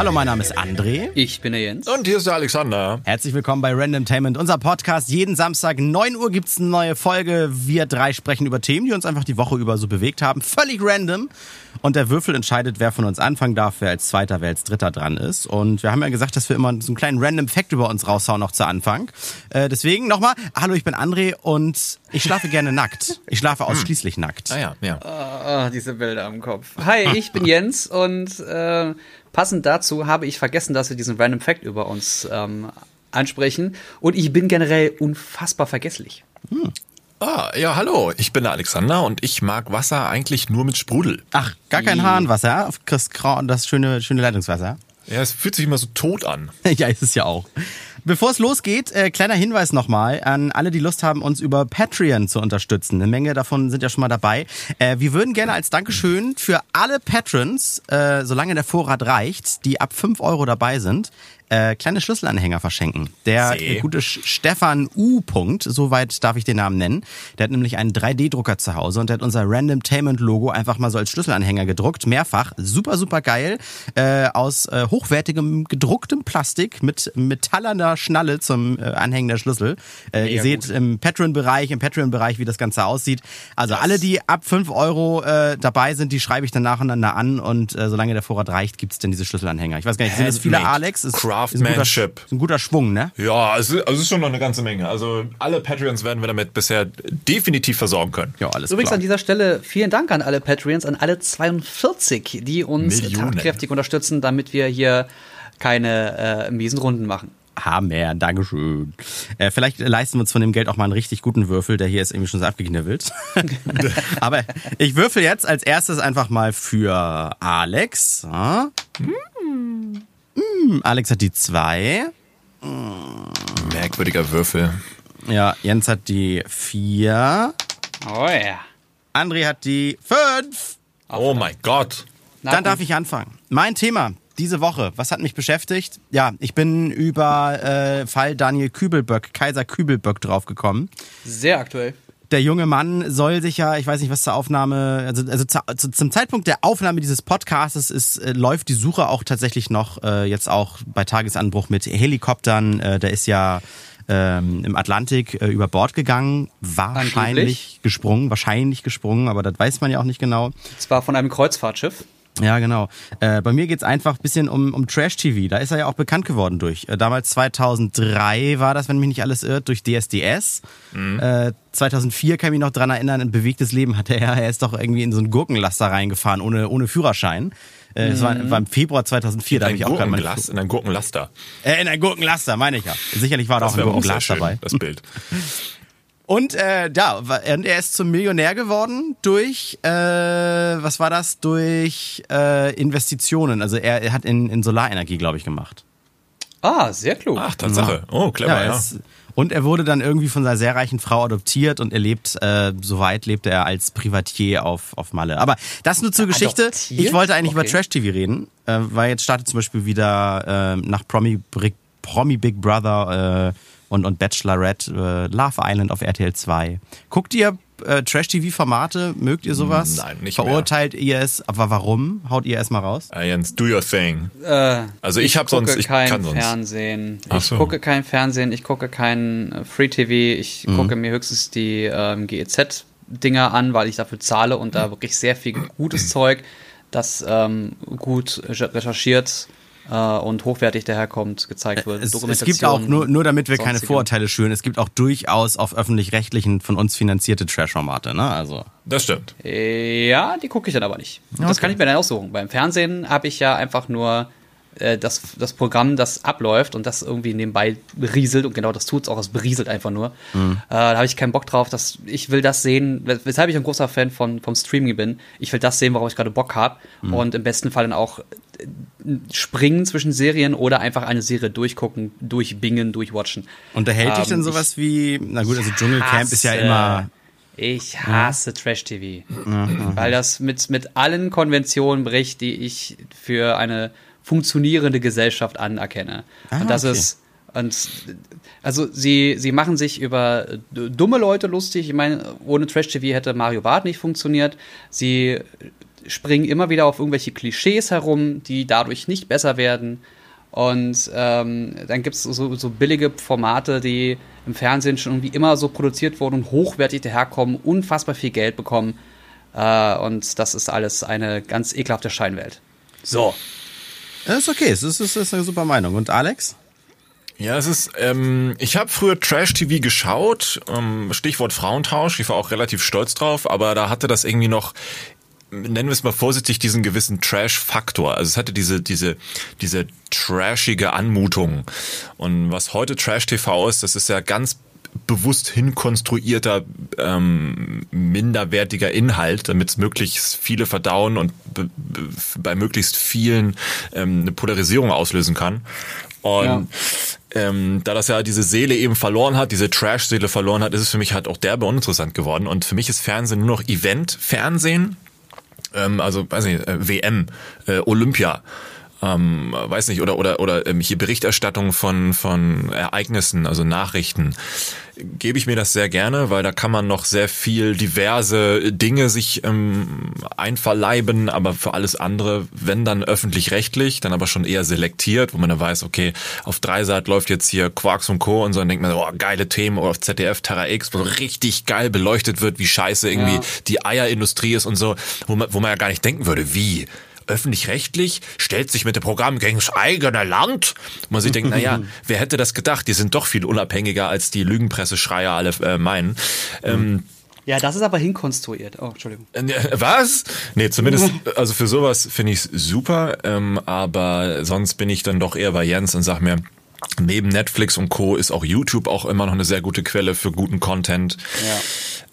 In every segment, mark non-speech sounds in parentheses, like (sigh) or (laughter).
Hallo, mein Name ist André. Ich bin der Jens. Und hier ist der Alexander. Herzlich willkommen bei Randomtainment, unser Podcast. Jeden Samstag 9 Uhr gibt's eine neue Folge. Wir drei sprechen über Themen, die uns einfach die Woche über so bewegt haben. Völlig random. Und der Würfel entscheidet, wer von uns anfangen darf, wer als Zweiter, wer als Dritter dran ist. Und wir haben ja gesagt, dass wir immer so einen kleinen random Fact über uns raushauen noch zu Anfang. Äh, deswegen nochmal, hallo, ich bin André und ich schlafe gerne nackt. Ich schlafe ausschließlich nackt. Ah ja, ja. Oh, diese Bilder am Kopf. Hi, ich bin Jens und äh, passend dazu habe ich vergessen, dass wir diesen Random Fact über uns ähm, ansprechen. Und ich bin generell unfassbar vergesslich. Hm. Ah, ja, hallo, ich bin der Alexander und ich mag Wasser eigentlich nur mit Sprudel. Ach, gar kein Hahnwasser, kriegst das schöne, schöne Leitungswasser. Ja, es fühlt sich immer so tot an. (laughs) ja, ist es ja auch. Bevor es losgeht, äh, kleiner Hinweis nochmal an alle, die Lust haben, uns über Patreon zu unterstützen. Eine Menge davon sind ja schon mal dabei. Äh, wir würden gerne als Dankeschön für alle Patrons, äh, solange der Vorrat reicht, die ab 5 Euro dabei sind, äh, kleine Schlüsselanhänger verschenken. Der See. gute Stefan U. -Punkt, soweit darf ich den Namen nennen. Der hat nämlich einen 3D-Drucker zu Hause und der hat unser Randomtainment-Logo einfach mal so als Schlüsselanhänger gedruckt. Mehrfach. Super, super geil. Äh, aus äh, hochwertigem gedrucktem Plastik mit metallerner Schnalle zum äh, Anhängen der Schlüssel. Äh, ihr seht gut. im Patreon-Bereich, im Patreon-Bereich, wie das Ganze aussieht. Also yes. alle, die ab 5 Euro äh, dabei sind, die schreibe ich dann nacheinander an und äh, solange der Vorrat reicht, gibt's denn diese Schlüsselanhänger. Ich weiß gar nicht, sind es viele Alex? Ist, Craftsmanship. Ist ein, guter, ist ein guter Schwung, ne? Ja, es ist, also es ist schon noch eine ganze Menge. Also alle Patreons werden wir damit bisher definitiv versorgen können. Ja, alles Übrigens klar. an dieser Stelle vielen Dank an alle Patreons, an alle 42, die uns Millionen. tatkräftig unterstützen, damit wir hier keine äh, miesen Runden machen. Hammer, Dankeschön. Äh, vielleicht leisten wir uns von dem Geld auch mal einen richtig guten Würfel, der hier ist irgendwie schon so abgeknibbelt. (laughs) (laughs) Aber ich würfel jetzt als erstes einfach mal für Alex. Hm. Hm, Alex hat die zwei. Merkwürdiger Würfel. Ja, Jens hat die vier. Oh ja. André hat die fünf. Oh mein Gott. Dann darf ich anfangen. Mein Thema diese Woche, was hat mich beschäftigt? Ja, ich bin über äh, Fall Daniel Kübelböck, Kaiser Kübelböck draufgekommen. Sehr aktuell der junge Mann soll sich ja, ich weiß nicht, was zur Aufnahme, also, also zu, zu, zum Zeitpunkt der Aufnahme dieses Podcasts ist, äh, läuft die Suche auch tatsächlich noch äh, jetzt auch bei Tagesanbruch mit Helikoptern. Äh, der ist ja ähm, im Atlantik äh, über Bord gegangen, wahrscheinlich Angeblich. gesprungen, wahrscheinlich gesprungen, aber das weiß man ja auch nicht genau. Es war von einem Kreuzfahrtschiff. Ja, genau. Äh, bei mir geht's einfach ein bisschen um, um Trash-TV. Da ist er ja auch bekannt geworden durch. Äh, damals 2003 war das, wenn mich nicht alles irrt, durch DSDS. Mhm. Äh, 2004 kann ich mich noch dran erinnern, ein bewegtes Leben hatte er. (laughs) Er ist doch irgendwie in so einen Gurkenlaster reingefahren, ohne, ohne Führerschein. Äh, mhm. Das war, war, im Februar 2004, in da habe ich auch gerade mal... In ein Gurkenlaster. Äh, in ein Gurkenlaster, meine ich ja. Sicherlich war da auch ein Gurkenglas dabei. Das Bild. (laughs) Und äh, ja, er ist zum Millionär geworden durch, äh, was war das? Durch äh, Investitionen. Also er, er hat in, in Solarenergie, glaube ich, gemacht. Ah, sehr klug. Ach, Tatsache. Ja. Oh, clever, ja. ja. Es, und er wurde dann irgendwie von seiner sehr reichen Frau adoptiert und er lebt, äh, soweit lebte er als Privatier auf, auf Malle. Aber das nur zur Geschichte. Adoptiert? Ich wollte eigentlich okay. über Trash-TV reden, äh, weil jetzt startet zum Beispiel wieder äh, nach Promi, Promi Big Brother äh, und, und Bachelorette, äh, Love Island auf RTL 2. Guckt ihr äh, Trash-TV-Formate? Mögt ihr sowas? Nein, nicht Verurteilt mehr. ihr es? Aber warum? Haut ihr erstmal raus? Uh, Jens, do your thing. Äh, also ich, ich habe sonst, ich kein kann sonst. Fernsehen. Ich so. gucke kein Fernsehen, ich gucke kein äh, Free TV, ich mhm. gucke mir höchstens die ähm, GEZ Dinger an, weil ich dafür zahle und da wirklich sehr viel gutes Zeug, das ähm, gut recherchiert äh, und hochwertig daherkommt, gezeigt wird. Es, es gibt auch, nur, nur damit wir keine Vorurteile schüren, es gibt auch durchaus auf öffentlich-rechtlichen von uns finanzierte Trash-Formate, ne? Also. Das stimmt. Ja, die gucke ich dann aber nicht. Okay. Das kann ich mir dann aussuchen. Beim Fernsehen habe ich ja einfach nur äh, das, das Programm, das abläuft und das irgendwie nebenbei rieselt und genau das tut es auch, es berieselt einfach nur. Mhm. Äh, da habe ich keinen Bock drauf. Dass, ich will das sehen, weshalb ich ein großer Fan von, vom Streaming bin. Ich will das sehen, worauf ich gerade Bock habe mhm. und im besten Fall dann auch äh, springen zwischen Serien oder einfach eine Serie durchgucken, durchbingen, durchwatchen. Unterhält ähm, dich denn sowas wie, na gut, also Dschungelcamp ist ja immer ich hasse Trash-TV, mhm. weil das mit, mit allen Konventionen bricht, die ich für eine funktionierende Gesellschaft anerkenne. Ah, und das okay. ist und also sie, sie machen sich über dumme Leute lustig. Ich meine, ohne Trash TV hätte Mario Bart nicht funktioniert. Sie springen immer wieder auf irgendwelche Klischees herum, die dadurch nicht besser werden. Und ähm, dann gibt es so, so billige Formate, die im Fernsehen schon irgendwie immer so produziert wurden und hochwertig daherkommen, unfassbar viel Geld bekommen. Äh, und das ist alles eine ganz ekelhafte Scheinwelt. So. Das ist okay, das ist, das ist eine super Meinung. Und Alex? Ja, es ist, ähm, ich habe früher Trash-TV geschaut, ähm, Stichwort Frauentausch, ich war auch relativ stolz drauf, aber da hatte das irgendwie noch nennen wir es mal vorsichtig, diesen gewissen Trash-Faktor. Also es hatte diese, diese, diese trashige Anmutung. Und was heute Trash-TV ist, das ist ja ganz bewusst hinkonstruierter, ähm, minderwertiger Inhalt, damit es möglichst viele verdauen und bei möglichst vielen ähm, eine Polarisierung auslösen kann. Und ja. ähm, da das ja diese Seele eben verloren hat, diese Trash-Seele verloren hat, ist es für mich halt auch derbe uninteressant geworden. Und für mich ist Fernsehen nur noch Event-Fernsehen. Ähm, also, weiß nicht, äh, WM, äh, Olympia ähm, weiß nicht, oder oder oder ähm, hier Berichterstattung von von Ereignissen, also Nachrichten, gebe ich mir das sehr gerne, weil da kann man noch sehr viel diverse Dinge sich ähm, einverleiben, aber für alles andere, wenn dann öffentlich-rechtlich, dann aber schon eher selektiert, wo man dann weiß, okay, auf Dreisat läuft jetzt hier Quarks und Co. und so, dann denkt man, oh, geile Themen, oder auf ZDF Terra X, wo so richtig geil beleuchtet wird, wie scheiße irgendwie ja. die Eierindustrie ist und so, wo man, wo man ja gar nicht denken würde, wie öffentlich-rechtlich, stellt sich mit dem Programm gegen das eigene Land. Und man sich denkt, naja, (laughs) wer hätte das gedacht? Die sind doch viel unabhängiger, als die Lügenpresseschreier alle äh, meinen. Ähm, ja, das ist aber hinkonstruiert. Oh, Entschuldigung. Äh, was? Nee, zumindest, (laughs) also für sowas finde ich es super, ähm, aber sonst bin ich dann doch eher bei Jens und sag mir, neben Netflix und Co. ist auch YouTube auch immer noch eine sehr gute Quelle für guten Content.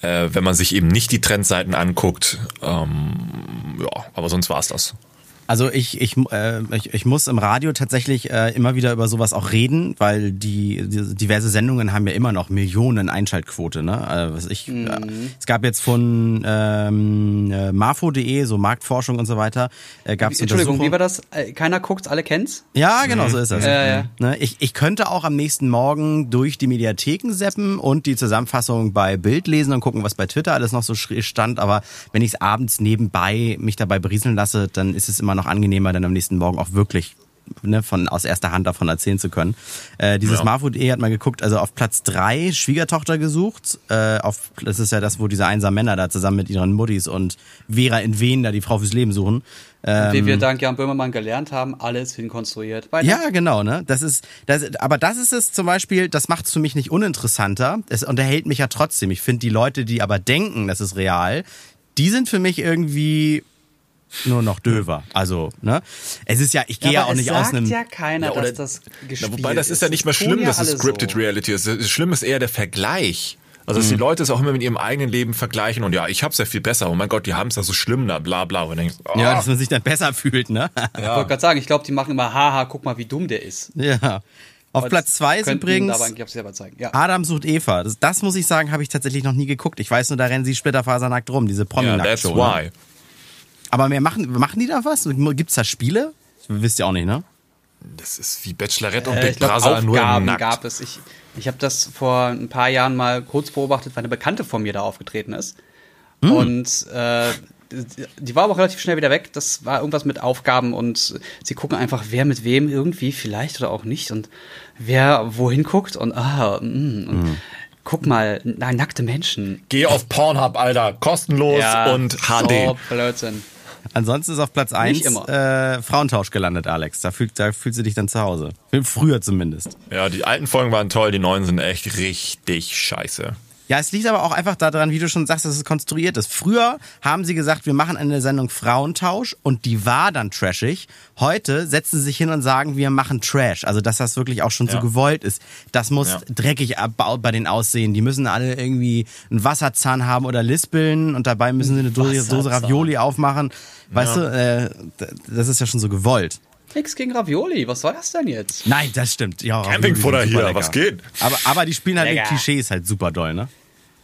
Ja. Äh, wenn man sich eben nicht die Trendseiten anguckt. Ähm, ja, aber sonst war's das. Also ich, ich, äh, ich, ich muss im Radio tatsächlich äh, immer wieder über sowas auch reden, weil die, die diverse Sendungen haben ja immer noch Millionen Einschaltquote. Ne? Also was ich, mhm. äh, es gab jetzt von ähm, äh, Mafo.de, so Marktforschung und so weiter, äh, gab es Entschuldigung, wie war das? Äh, keiner guckt's, alle kennt's? Ja, genau, mhm. so ist das. Ja, ja. Ne? Ich, ich könnte auch am nächsten Morgen durch die Mediatheken seppen und die Zusammenfassung bei Bild lesen und gucken, was bei Twitter alles noch so stand. Aber wenn ich es abends nebenbei mich dabei berieseln lasse, dann ist es immer noch angenehmer, dann am nächsten Morgen auch wirklich ne, von aus erster Hand davon erzählen zu können. Äh, dieses ja. Marfood.de hat mal geguckt, also auf Platz drei Schwiegertochter gesucht. Äh, auf, das ist ja das, wo diese einsamen Männer da zusammen mit ihren Muttis und Vera in Wien da die Frau fürs Leben suchen. Ähm, Wie wir dank Jan Böhmermann gelernt haben, alles hinkonstruiert. Weiter. Ja, genau, ne? Das ist, das, aber das ist es zum Beispiel, das macht es für mich nicht uninteressanter. Es unterhält mich ja trotzdem. Ich finde die Leute, die aber denken, das ist real, die sind für mich irgendwie nur noch döver. Also, ne? Es ist ja, ich gehe ja, ja, auch nicht aus einem. ja keiner, ja, oder, dass das gespielt ja, Wobei das ist ja nicht mal schlimm, dass es Scripted so. Reality ist. Das Schlimm ist eher der Vergleich. Also, dass mhm. die Leute es auch immer mit ihrem eigenen Leben vergleichen und ja, ich hab's ja viel besser. Oh mein Gott, die haben es ja so schlimm, da bla bla. Und denkst, oh. Ja, dass man sich dann besser fühlt, ne? (laughs) Ja. Ich wollte gerade sagen, ich glaube, die machen immer, haha, guck mal, wie dumm der ist. Ja. Auf Aber Platz zwei ist übrigens ja. Adam sucht Eva. Das, das muss ich sagen, habe ich tatsächlich noch nie geguckt. Ich weiß nur, da rennen sie splitterfasernackt rum, diese promi yeah, that's why. Ne? Aber mehr machen, machen die da was? Gibt's da Spiele? Wisst ihr auch nicht, ne? Das ist wie Bachelorette und äh, Big Brother nur Nackt. gab es. Ich, ich habe das vor ein paar Jahren mal kurz beobachtet, weil eine Bekannte von mir da aufgetreten ist. Mm. Und äh, die war aber auch relativ schnell wieder weg. Das war irgendwas mit Aufgaben und sie gucken einfach, wer mit wem irgendwie, vielleicht oder auch nicht und wer wohin guckt und ah, mm, und mm. guck mal, na, nackte Menschen. Geh auf Pornhub, Alter, kostenlos ja, und HD. So Blödsinn. Ansonsten ist auf Platz 1 äh, Frauentausch gelandet, Alex. Da, fühlt, da fühlst du dich dann zu Hause. Früher zumindest. Ja, die alten Folgen waren toll, die neuen sind echt richtig scheiße. Ja, es liegt aber auch einfach daran, wie du schon sagst, dass es konstruiert ist. Früher haben sie gesagt, wir machen eine Sendung Frauentausch und die war dann trashig. Heute setzen sie sich hin und sagen, wir machen Trash. Also, dass das wirklich auch schon ja. so gewollt ist. Das muss ja. dreckig bei den aussehen. Die müssen alle irgendwie einen Wasserzahn haben oder lispeln und dabei müssen sie eine Dose Ravioli aufmachen. Weißt ja. du, äh, das ist ja schon so gewollt. Nix gegen Ravioli, was soll das denn jetzt? Nein, das stimmt. Ja, Campingfutter hier, lecker. was geht? Aber, aber die spielen halt lecker. mit Klischees halt super doll, ne?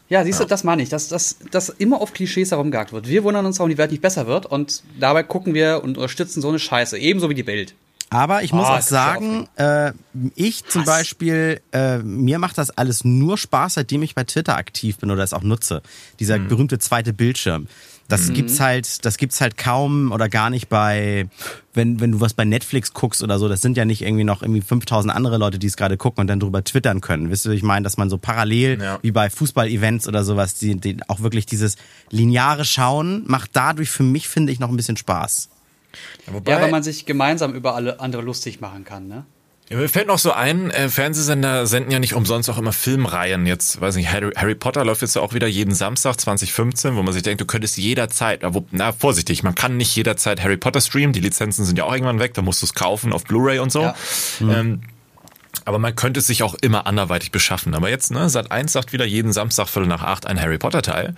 Ja, siehst du, das meine ich, dass, dass, dass immer auf Klischees herumgehakt wird. Wir wundern uns, warum die Welt nicht besser wird und dabei gucken wir und unterstützen so eine Scheiße, ebenso wie die Bild. Aber ich muss Oh, auch sagen, äh, ich zum Beispiel, äh, mir macht das alles nur Spaß, seitdem ich bei Twitter aktiv bin oder es auch nutze. Dieser Mhm. berühmte zweite Bildschirm. Das gibt's halt, das gibt's halt kaum oder gar nicht bei, wenn, wenn du was bei Netflix guckst oder so. Das sind ja nicht irgendwie noch irgendwie 5000 andere Leute, die es gerade gucken und dann drüber twittern können. Wisst ihr, ich meine, dass man so parallel Ja. wie bei Fußball-Events oder sowas, die, die auch wirklich dieses lineare Schauen macht dadurch für mich, finde ich, noch ein bisschen Spaß. Wobei, Ja, weil man sich gemeinsam über alle andere lustig machen kann, ne? Mir fällt noch so ein, äh, Fernsehsender senden ja nicht umsonst auch immer Filmreihen. Jetzt, weiß nicht, Harry, Harry Potter läuft jetzt ja auch wieder jeden Samstag 2015, wo man sich denkt, du könntest jederzeit, aber, na, vorsichtig, man kann nicht jederzeit Harry Potter streamen, die Lizenzen sind ja auch irgendwann weg, da musst du es kaufen auf Blu-ray und so. Ja. Ähm, aber man könnte es sich auch immer anderweitig beschaffen. Aber jetzt, ne, Sat 1 sagt wieder jeden Samstag Viertel nach acht ein Harry Potter Teil.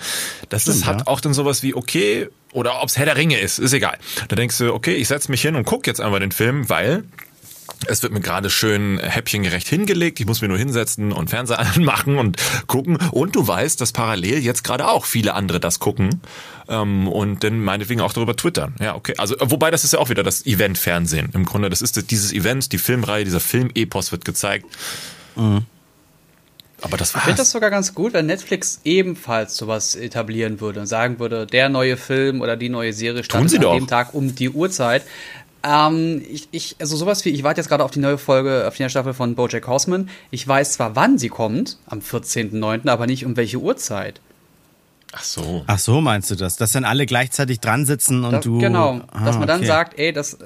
Das ist, hat ja. auch dann sowas wie, okay, oder ob's Herr der Ringe ist, ist egal. Da denkst du, okay, ich setz mich hin und guck jetzt einfach den Film, weil es wird mir gerade schön häppchengerecht hingelegt. Ich muss mir nur hinsetzen und Fernseher (laughs) anmachen und gucken. Und du weißt, dass parallel jetzt gerade auch viele andere das gucken ähm, und dann meinetwegen auch darüber twittern. Ja, okay. Also wobei das ist ja auch wieder das Event-Fernsehen. Im Grunde, das ist dieses Event, die Filmreihe, dieser Film-Epos wird gezeigt. Aber das Ich finde das sogar ganz gut, wenn Netflix ebenfalls sowas etablieren würde und sagen würde, der neue Film oder die neue Serie startet an doch. dem Tag um die Uhrzeit. Ähm, ich, ich, also sowas wie, ich warte jetzt gerade auf die neue Folge, auf die neue Staffel von Bojack Horseman. Ich weiß zwar, wann sie kommt, am 14.09., aber nicht um welche Uhrzeit. Ach so. Ach so, meinst du das? Dass dann alle gleichzeitig dran sitzen und Da, du. genau, dass Ah, man dann okay. sagt, ey, das,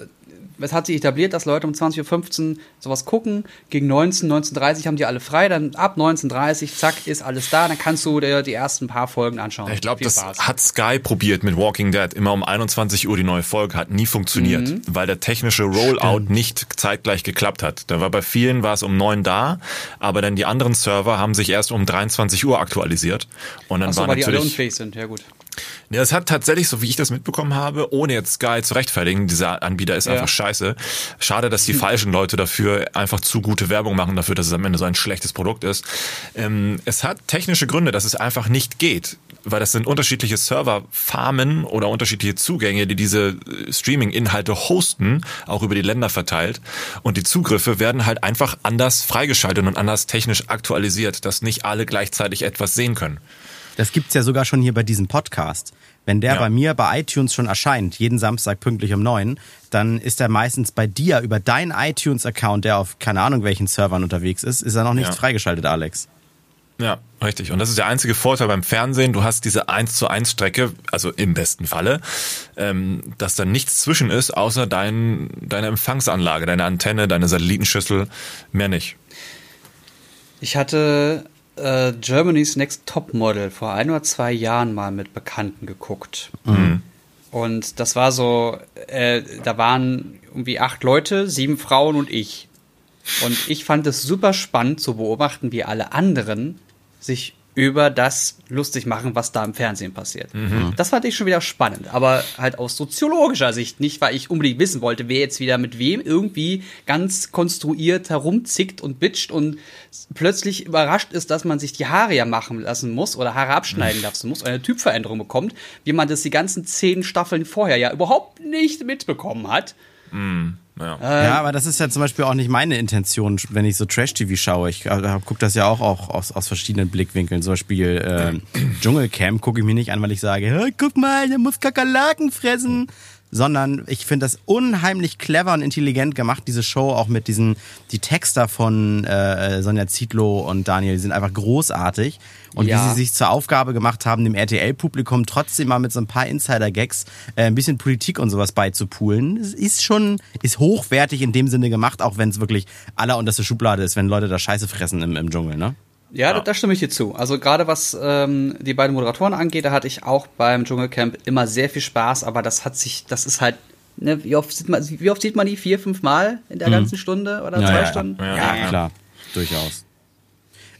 es hat sich etabliert, dass Leute um 20.15 Uhr sowas gucken. Gegen 19, 19.30 Uhr haben die alle frei. Dann ab 19.30 Uhr, zack, ist alles da. Dann kannst du dir die ersten paar Folgen anschauen. Ich glaube, das Spaß. hat Sky probiert mit Walking Dead. Immer um 21 Uhr die neue Folge hat nie funktioniert, Mhm. weil der technische Rollout nicht zeitgleich geklappt hat. Da war bei vielen war es um neun da, aber dann die anderen Server haben sich erst um 23 Uhr aktualisiert und dann Achso, war weil die alle natürlich unfähig sind. Ja, gut. Ja, es hat tatsächlich, so wie ich das mitbekommen habe, ohne jetzt Sky zu rechtfertigen, dieser Anbieter ist Ja. einfach scheiße. Schade, dass die (laughs) falschen Leute dafür einfach zu gute Werbung machen dafür, dass es am Ende so ein schlechtes Produkt ist. Ähm, es hat technische Gründe, dass es einfach nicht geht, weil das sind unterschiedliche Serverfarmen oder unterschiedliche Zugänge, die diese äh, Streaming-Inhalte hosten, auch über die Länder verteilt. Und die Zugriffe werden halt einfach anders freigeschaltet und anders technisch aktualisiert, dass nicht alle gleichzeitig etwas sehen können. Das gibt's ja sogar schon hier bei diesem Podcast. Wenn der Ja. bei mir bei iTunes schon erscheint, jeden Samstag pünktlich um neun, dann ist er meistens bei dir über deinen iTunes-Account, der auf keine Ahnung welchen Servern unterwegs ist, ist er noch nicht Ja. freigeschaltet, Alex. Ja, richtig. Und das ist der einzige Vorteil beim Fernsehen. Du hast diese 1 zu 1 Strecke, also im besten Falle, ähm, dass da nichts zwischen ist, außer dein, deine Empfangsanlage, deine Antenne, deine Satellitenschüssel, mehr nicht. Ich hatte äh, Germany's Next Top Model vor ein oder zwei Jahren mal mit Bekannten geguckt. Und das war so, äh, da waren irgendwie acht Leute, sieben Frauen und ich. Und ich fand es super spannend zu beobachten, wie alle anderen sich über das lustig machen, was da im Fernsehen passiert. Das fand ich schon wieder spannend, aber halt aus soziologischer Sicht, nicht weil ich unbedingt wissen wollte, wer jetzt wieder mit wem irgendwie ganz konstruiert herumzickt und bitcht und plötzlich überrascht ist, dass man sich die Haare ja machen lassen muss oder Haare abschneiden lassen muss, oder eine Typveränderung bekommt, wie man das die ganzen zehn Staffeln vorher ja überhaupt nicht mitbekommen hat. Ja. Ja, aber das ist ja zum Beispiel auch nicht meine Intention, wenn ich so Trash-TV schaue. Ich äh, gucke das ja auch, auch aus, aus verschiedenen Blickwinkeln. Zum Beispiel äh, Dschungelcamp gucke ich mir nicht an, weil ich sage, "Hä, guck mal, der muss Kakerlaken fressen. Sondern ich finde das unheimlich clever und intelligent gemacht, diese Show, auch mit diesen, die Texter von äh, Sonja Zietlow und Daniel, die sind einfach großartig. Und Ja. wie sie sich zur Aufgabe gemacht haben, dem RTL-Publikum trotzdem mal mit so ein paar Insider-Gags äh, ein bisschen Politik und sowas beizupulen, ist schon, ist hochwertig in dem Sinne gemacht, auch wenn es wirklich allerunterste Schublade ist, wenn Leute da Scheiße fressen im, im Dschungel, ne? Ja, da, da stimme ich dir zu. Also gerade was ähm, die beiden Moderatoren angeht, da hatte ich auch beim Dschungelcamp immer sehr viel Spaß, aber das hat sich, das ist halt, ne, wie oft sieht man, wie oft sieht man die? Vier, fünf Mal in der ganzen Stunde oder zwei ja, Stunden? Ja, Ja, ja. klar, durchaus.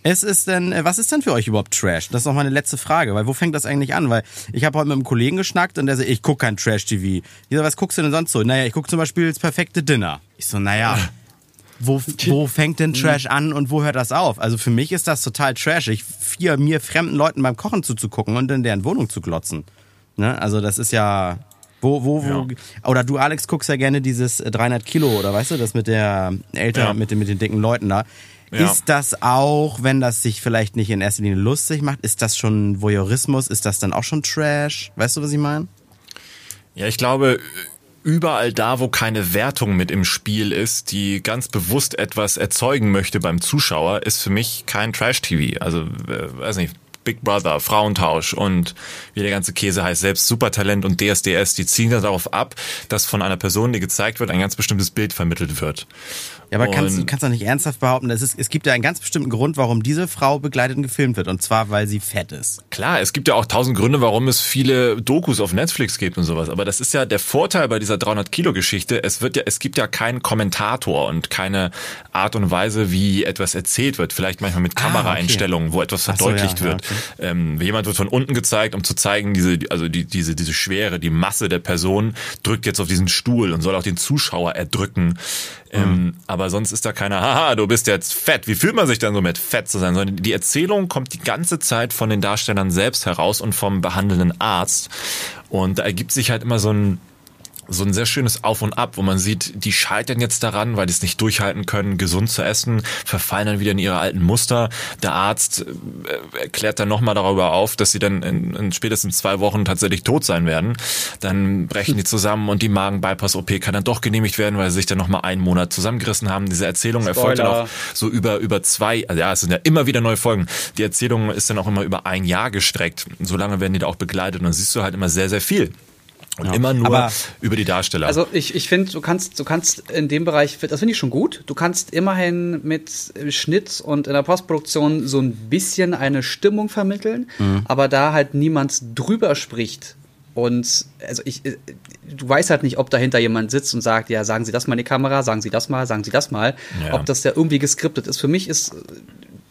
Es ist denn, äh, was ist denn für euch überhaupt Trash? Das ist auch meine letzte Frage, weil wo fängt das eigentlich an? Weil ich habe heute mit einem Kollegen geschnackt und der sagt, ich guck kein Trash-TV. Ich so, was guckst du denn sonst so? Naja, ich guck zum Beispiel das perfekte Dinner. Ich so, naja, (laughs) wo, wo fängt denn Trash an und wo hört das auf? Also für mich ist das total trashig, vier mir fremden Leuten beim Kochen zuzugucken und in deren Wohnung zu glotzen. Ne? Also das ist ja, Wo, wo, wo, oder du, Alex, guckst ja gerne dieses äh, 300 Kilo, oder weißt du, das mit der älter, Ja. mit, den, mit den dicken Leuten da. Ja. Ist das auch, wenn das sich vielleicht nicht in erster Linie lustig macht, ist das schon Voyeurismus? Ist das dann auch schon Trash? Weißt du, was ich meine? Ja, ich glaube, überall da, wo keine Wertung mit im Spiel ist, die ganz bewusst etwas erzeugen möchte beim Zuschauer, ist für mich kein Trash-TV. Also, äh, weiß nicht. Big Brother, Frauentausch und wie der ganze Käse heißt, selbst Supertalent und DSDS, die ziehen darauf ab, dass von einer Person, die gezeigt wird, ein ganz bestimmtes Bild vermittelt wird. Ja, aber kannst du kannst doch nicht ernsthaft behaupten, es, ist, es gibt ja einen ganz bestimmten Grund, warum diese Frau begleitet und gefilmt wird. Und zwar, weil sie fett ist. Klar, es gibt ja auch tausend Gründe, warum es viele Dokus auf Netflix gibt und sowas. Aber das ist ja der Vorteil bei dieser 300 Kilo Geschichte. Es wird ja, es gibt ja keinen Kommentator und keine Art und Weise, wie etwas erzählt wird. Vielleicht manchmal mit Ah, okay. Kameraeinstellungen, wo etwas Ach so, verdeutlicht ja, ja, wird. Ähm, jemand wird von unten gezeigt, um zu zeigen, diese, also die, diese, diese Schwere, die Masse der Person drückt jetzt auf diesen Stuhl und soll auch den Zuschauer erdrücken. Ähm, aber sonst ist da keiner, haha, du bist jetzt fett. Wie fühlt man sich dann so mit fett zu sein? Sondern die Erzählung kommt die ganze Zeit von den Darstellern selbst heraus und vom behandelnden Arzt. Und da ergibt sich halt immer so ein, so ein sehr schönes Auf und Ab, wo man sieht, die scheitern jetzt daran, weil die es nicht durchhalten können, gesund zu essen, verfallen dann wieder in ihre alten Muster. Der Arzt äh, erklärt dann nochmal darüber auf, dass sie dann in, in spätestens zwei Wochen tatsächlich tot sein werden. Dann brechen die zusammen und die Magen-Bypass-OP kann dann doch genehmigt werden, weil sie sich dann nochmal einen Monat zusammengerissen haben. Diese Erzählung erfolgt dann Spoiler. auch so über, über zwei, also ja, es sind ja immer wieder neue Folgen. Die Erzählung ist dann auch immer über ein Jahr gestreckt. So lange werden die da auch begleitet und dann siehst du halt immer sehr, sehr viel. Und immer nur Aber- über die Darsteller. Also ich, ich finde, du kannst, du kannst in dem Bereich, das finde ich schon gut. Du kannst immerhin mit Schnitt und in der Postproduktion so ein bisschen eine Stimmung vermitteln, aber da halt niemand drüber spricht. Und also ich, äh, du weißt halt nicht, ob dahinter jemand sitzt und sagt, ja, sagen Sie das mal in die Kamera, sagen Sie das mal, sagen Sie das mal, Ja. ob das ja irgendwie geskriptet ist. Für mich ist äh,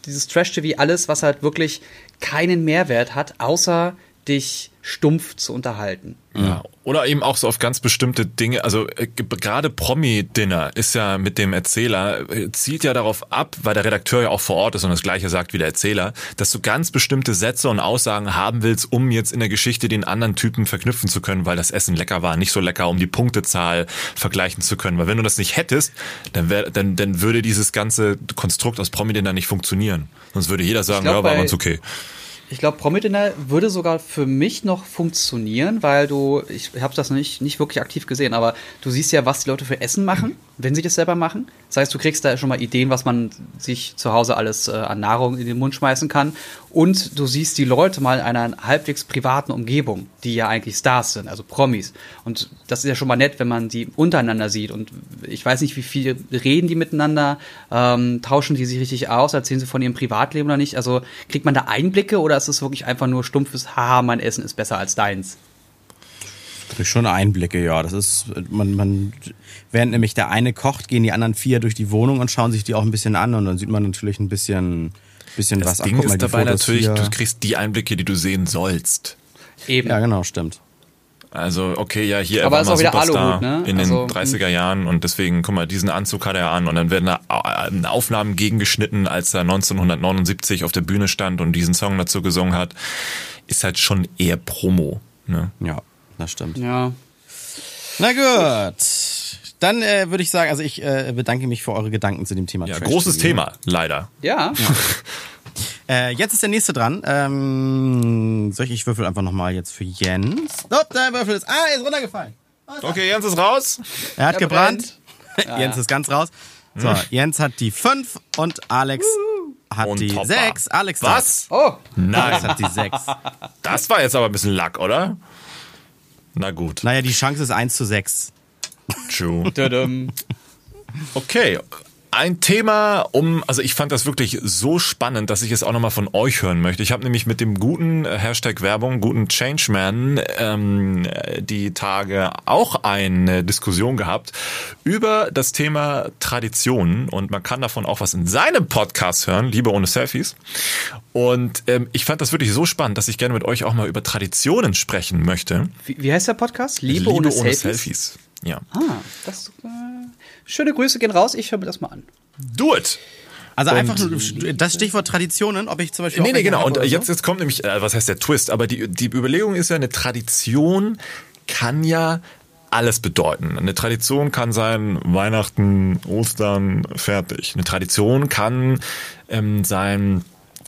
dieses Trash-TV alles, was halt wirklich keinen Mehrwert hat, außer dich stumpf zu unterhalten. Ja. Oder eben auch so auf ganz bestimmte Dinge. Also äh, ge- gerade Promi-Dinner ist ja mit dem Erzähler, äh, zielt ja darauf ab, weil der Redakteur ja auch vor Ort ist und das Gleiche sagt wie der Erzähler, dass du ganz bestimmte Sätze und Aussagen haben willst, um jetzt in der Geschichte den anderen Typen verknüpfen zu können, weil das Essen lecker war, nicht so lecker, um die Punktezahl vergleichen zu können. Weil wenn du das nicht hättest, dann, wär, dann, dann würde dieses ganze Konstrukt aus Promi-Dinner nicht funktionieren. Sonst würde jeder sagen, glaub, ja, war ganz okay. Ich glaube, Promi-Dinner würde sogar für mich noch funktionieren, weil du, ich habe das nicht, nicht wirklich aktiv gesehen, aber du siehst ja, was die Leute für Essen machen, wenn sie das selber machen. Das heißt, du kriegst da schon mal Ideen, was man sich zu Hause alles äh, an Nahrung in den Mund schmeißen kann. Und du siehst die Leute mal in einer halbwegs privaten Umgebung, die ja eigentlich Stars sind, also Promis. Und das ist ja schon mal nett, wenn man die untereinander sieht. Und ich weiß nicht, wie viel reden die miteinander, ähm, tauschen die sich richtig aus, erzählen sie von ihrem Privatleben oder nicht. Also kriegt man da Einblicke oder ist es wirklich einfach nur stumpfes, haha, mein Essen ist besser als deins? Durch schon Einblicke, ja. Das ist, man, man, während nämlich der eine kocht, gehen die anderen vier durch die Wohnung und schauen sich die auch ein bisschen an und dann sieht man natürlich ein bisschen, bisschen Das was. Ach, Ding guck mal, ist die dabei Fotos natürlich, hier. du kriegst die Einblicke, die du sehen sollst. Eben. Ja, genau, stimmt. Also, okay, ja, hier Aber er ist war auch mal wieder Superstar Aluhut, ne? in Also, den 30er Jahren und deswegen, guck mal, diesen Anzug hat er ja an und dann werden da äh, Aufnahmen gegengeschnitten, als er 1979 auf der Bühne stand und diesen Song dazu gesungen hat. Ist halt schon eher Promo. Ne? Ja, das stimmt. Ja. Na gut. Dann äh, würde ich sagen, also ich äh, bedanke mich für eure Gedanken zu dem Thema. Ja, Trash großes TV. Thema, leider. Ja. (laughs) Äh, jetzt ist der nächste dran. Ähm, soll ich, ich würfel einfach nochmal jetzt für Jens. Stopp, der Würfel ist. Ah, er ist runtergefallen. Okay, Jens ist raus. Er hat Er gebrannt. brennt. (laughs) Jens ist ganz raus. So, Jens hat die 5 und Alex hat Und die Topper. 6. Alex Was? Oh, Alex Nein, hat die 6. das war jetzt aber ein bisschen Lack, oder? Na gut, Naja, die Chance ist 1 zu 6. true. (laughs) Okay. Ein Thema, um, also ich fand das wirklich so spannend, dass ich es auch nochmal von euch hören möchte. Ich habe nämlich mit dem guten äh, Hashtag Werbung, guten Changeman, ähm, die Tage auch eine Diskussion gehabt über das Thema Traditionen und man kann davon auch was in seinem Podcast hören, Liebe ohne Selfies. Und ähm, ich fand das wirklich so spannend, dass ich gerne mit euch auch mal über Traditionen sprechen möchte. Wie, wie heißt der Podcast? Liebe, ohne, Selfies? Ja. Ah, das, äh, schöne Grüße gehen raus. Ich höre mir das mal an. Do it! Also Und- einfach nur das Stichwort Traditionen, ob ich zum Beispiel. Nee, nee, genau. Und so. jetzt, jetzt kommt nämlich, äh, was heißt der Twist? Aber die, die Überlegung ist ja eine Tradition, kann ja alles bedeuten. Eine Tradition kann sein Weihnachten, Ostern, fertig. Eine Tradition kann ähm, sein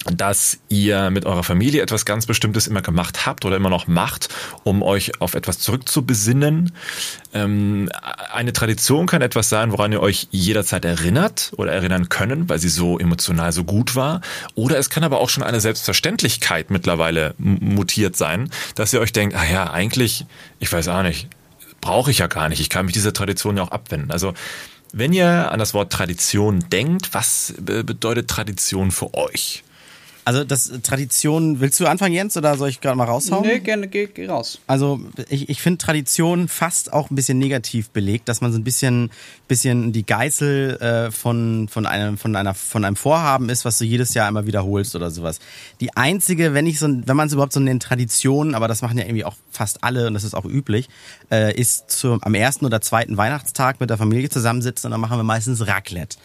dass ihr mit eurer Familie etwas ganz Bestimmtes immer gemacht habt oder immer noch macht, um euch auf etwas zurückzubesinnen. Ähm, eine Tradition kann etwas sein, woran ihr euch jederzeit erinnert oder erinnern können, weil sie so emotional so gut war. Oder es kann aber auch schon eine Selbstverständlichkeit mittlerweile mutiert sein, dass ihr euch denkt, ah ja, eigentlich, ich weiß auch nicht, brauche ich ja gar nicht. Ich kann mich dieser Tradition ja auch abwenden. Also wenn ihr an das Wort Tradition denkt, was bedeutet Tradition für euch? Also das Tradition, willst du anfangen, Jens, oder soll ich gerade mal raushauen? Nee, gerne, geh, geh raus. Also ich, ich finde Tradition fast auch ein bisschen negativ belegt, dass man so ein bisschen, bisschen die Geißel äh, von, von, einem, von, einer, von einem Vorhaben ist, was du jedes Jahr einmal wiederholst oder sowas. Die einzige, wenn ich so, wenn man es überhaupt so nennt, Tradition, aber das machen ja irgendwie auch fast alle und das ist auch üblich, äh, ist zu, am ersten oder zweiten Weihnachtstag mit der Familie zusammensitzen und dann machen wir meistens Raclette.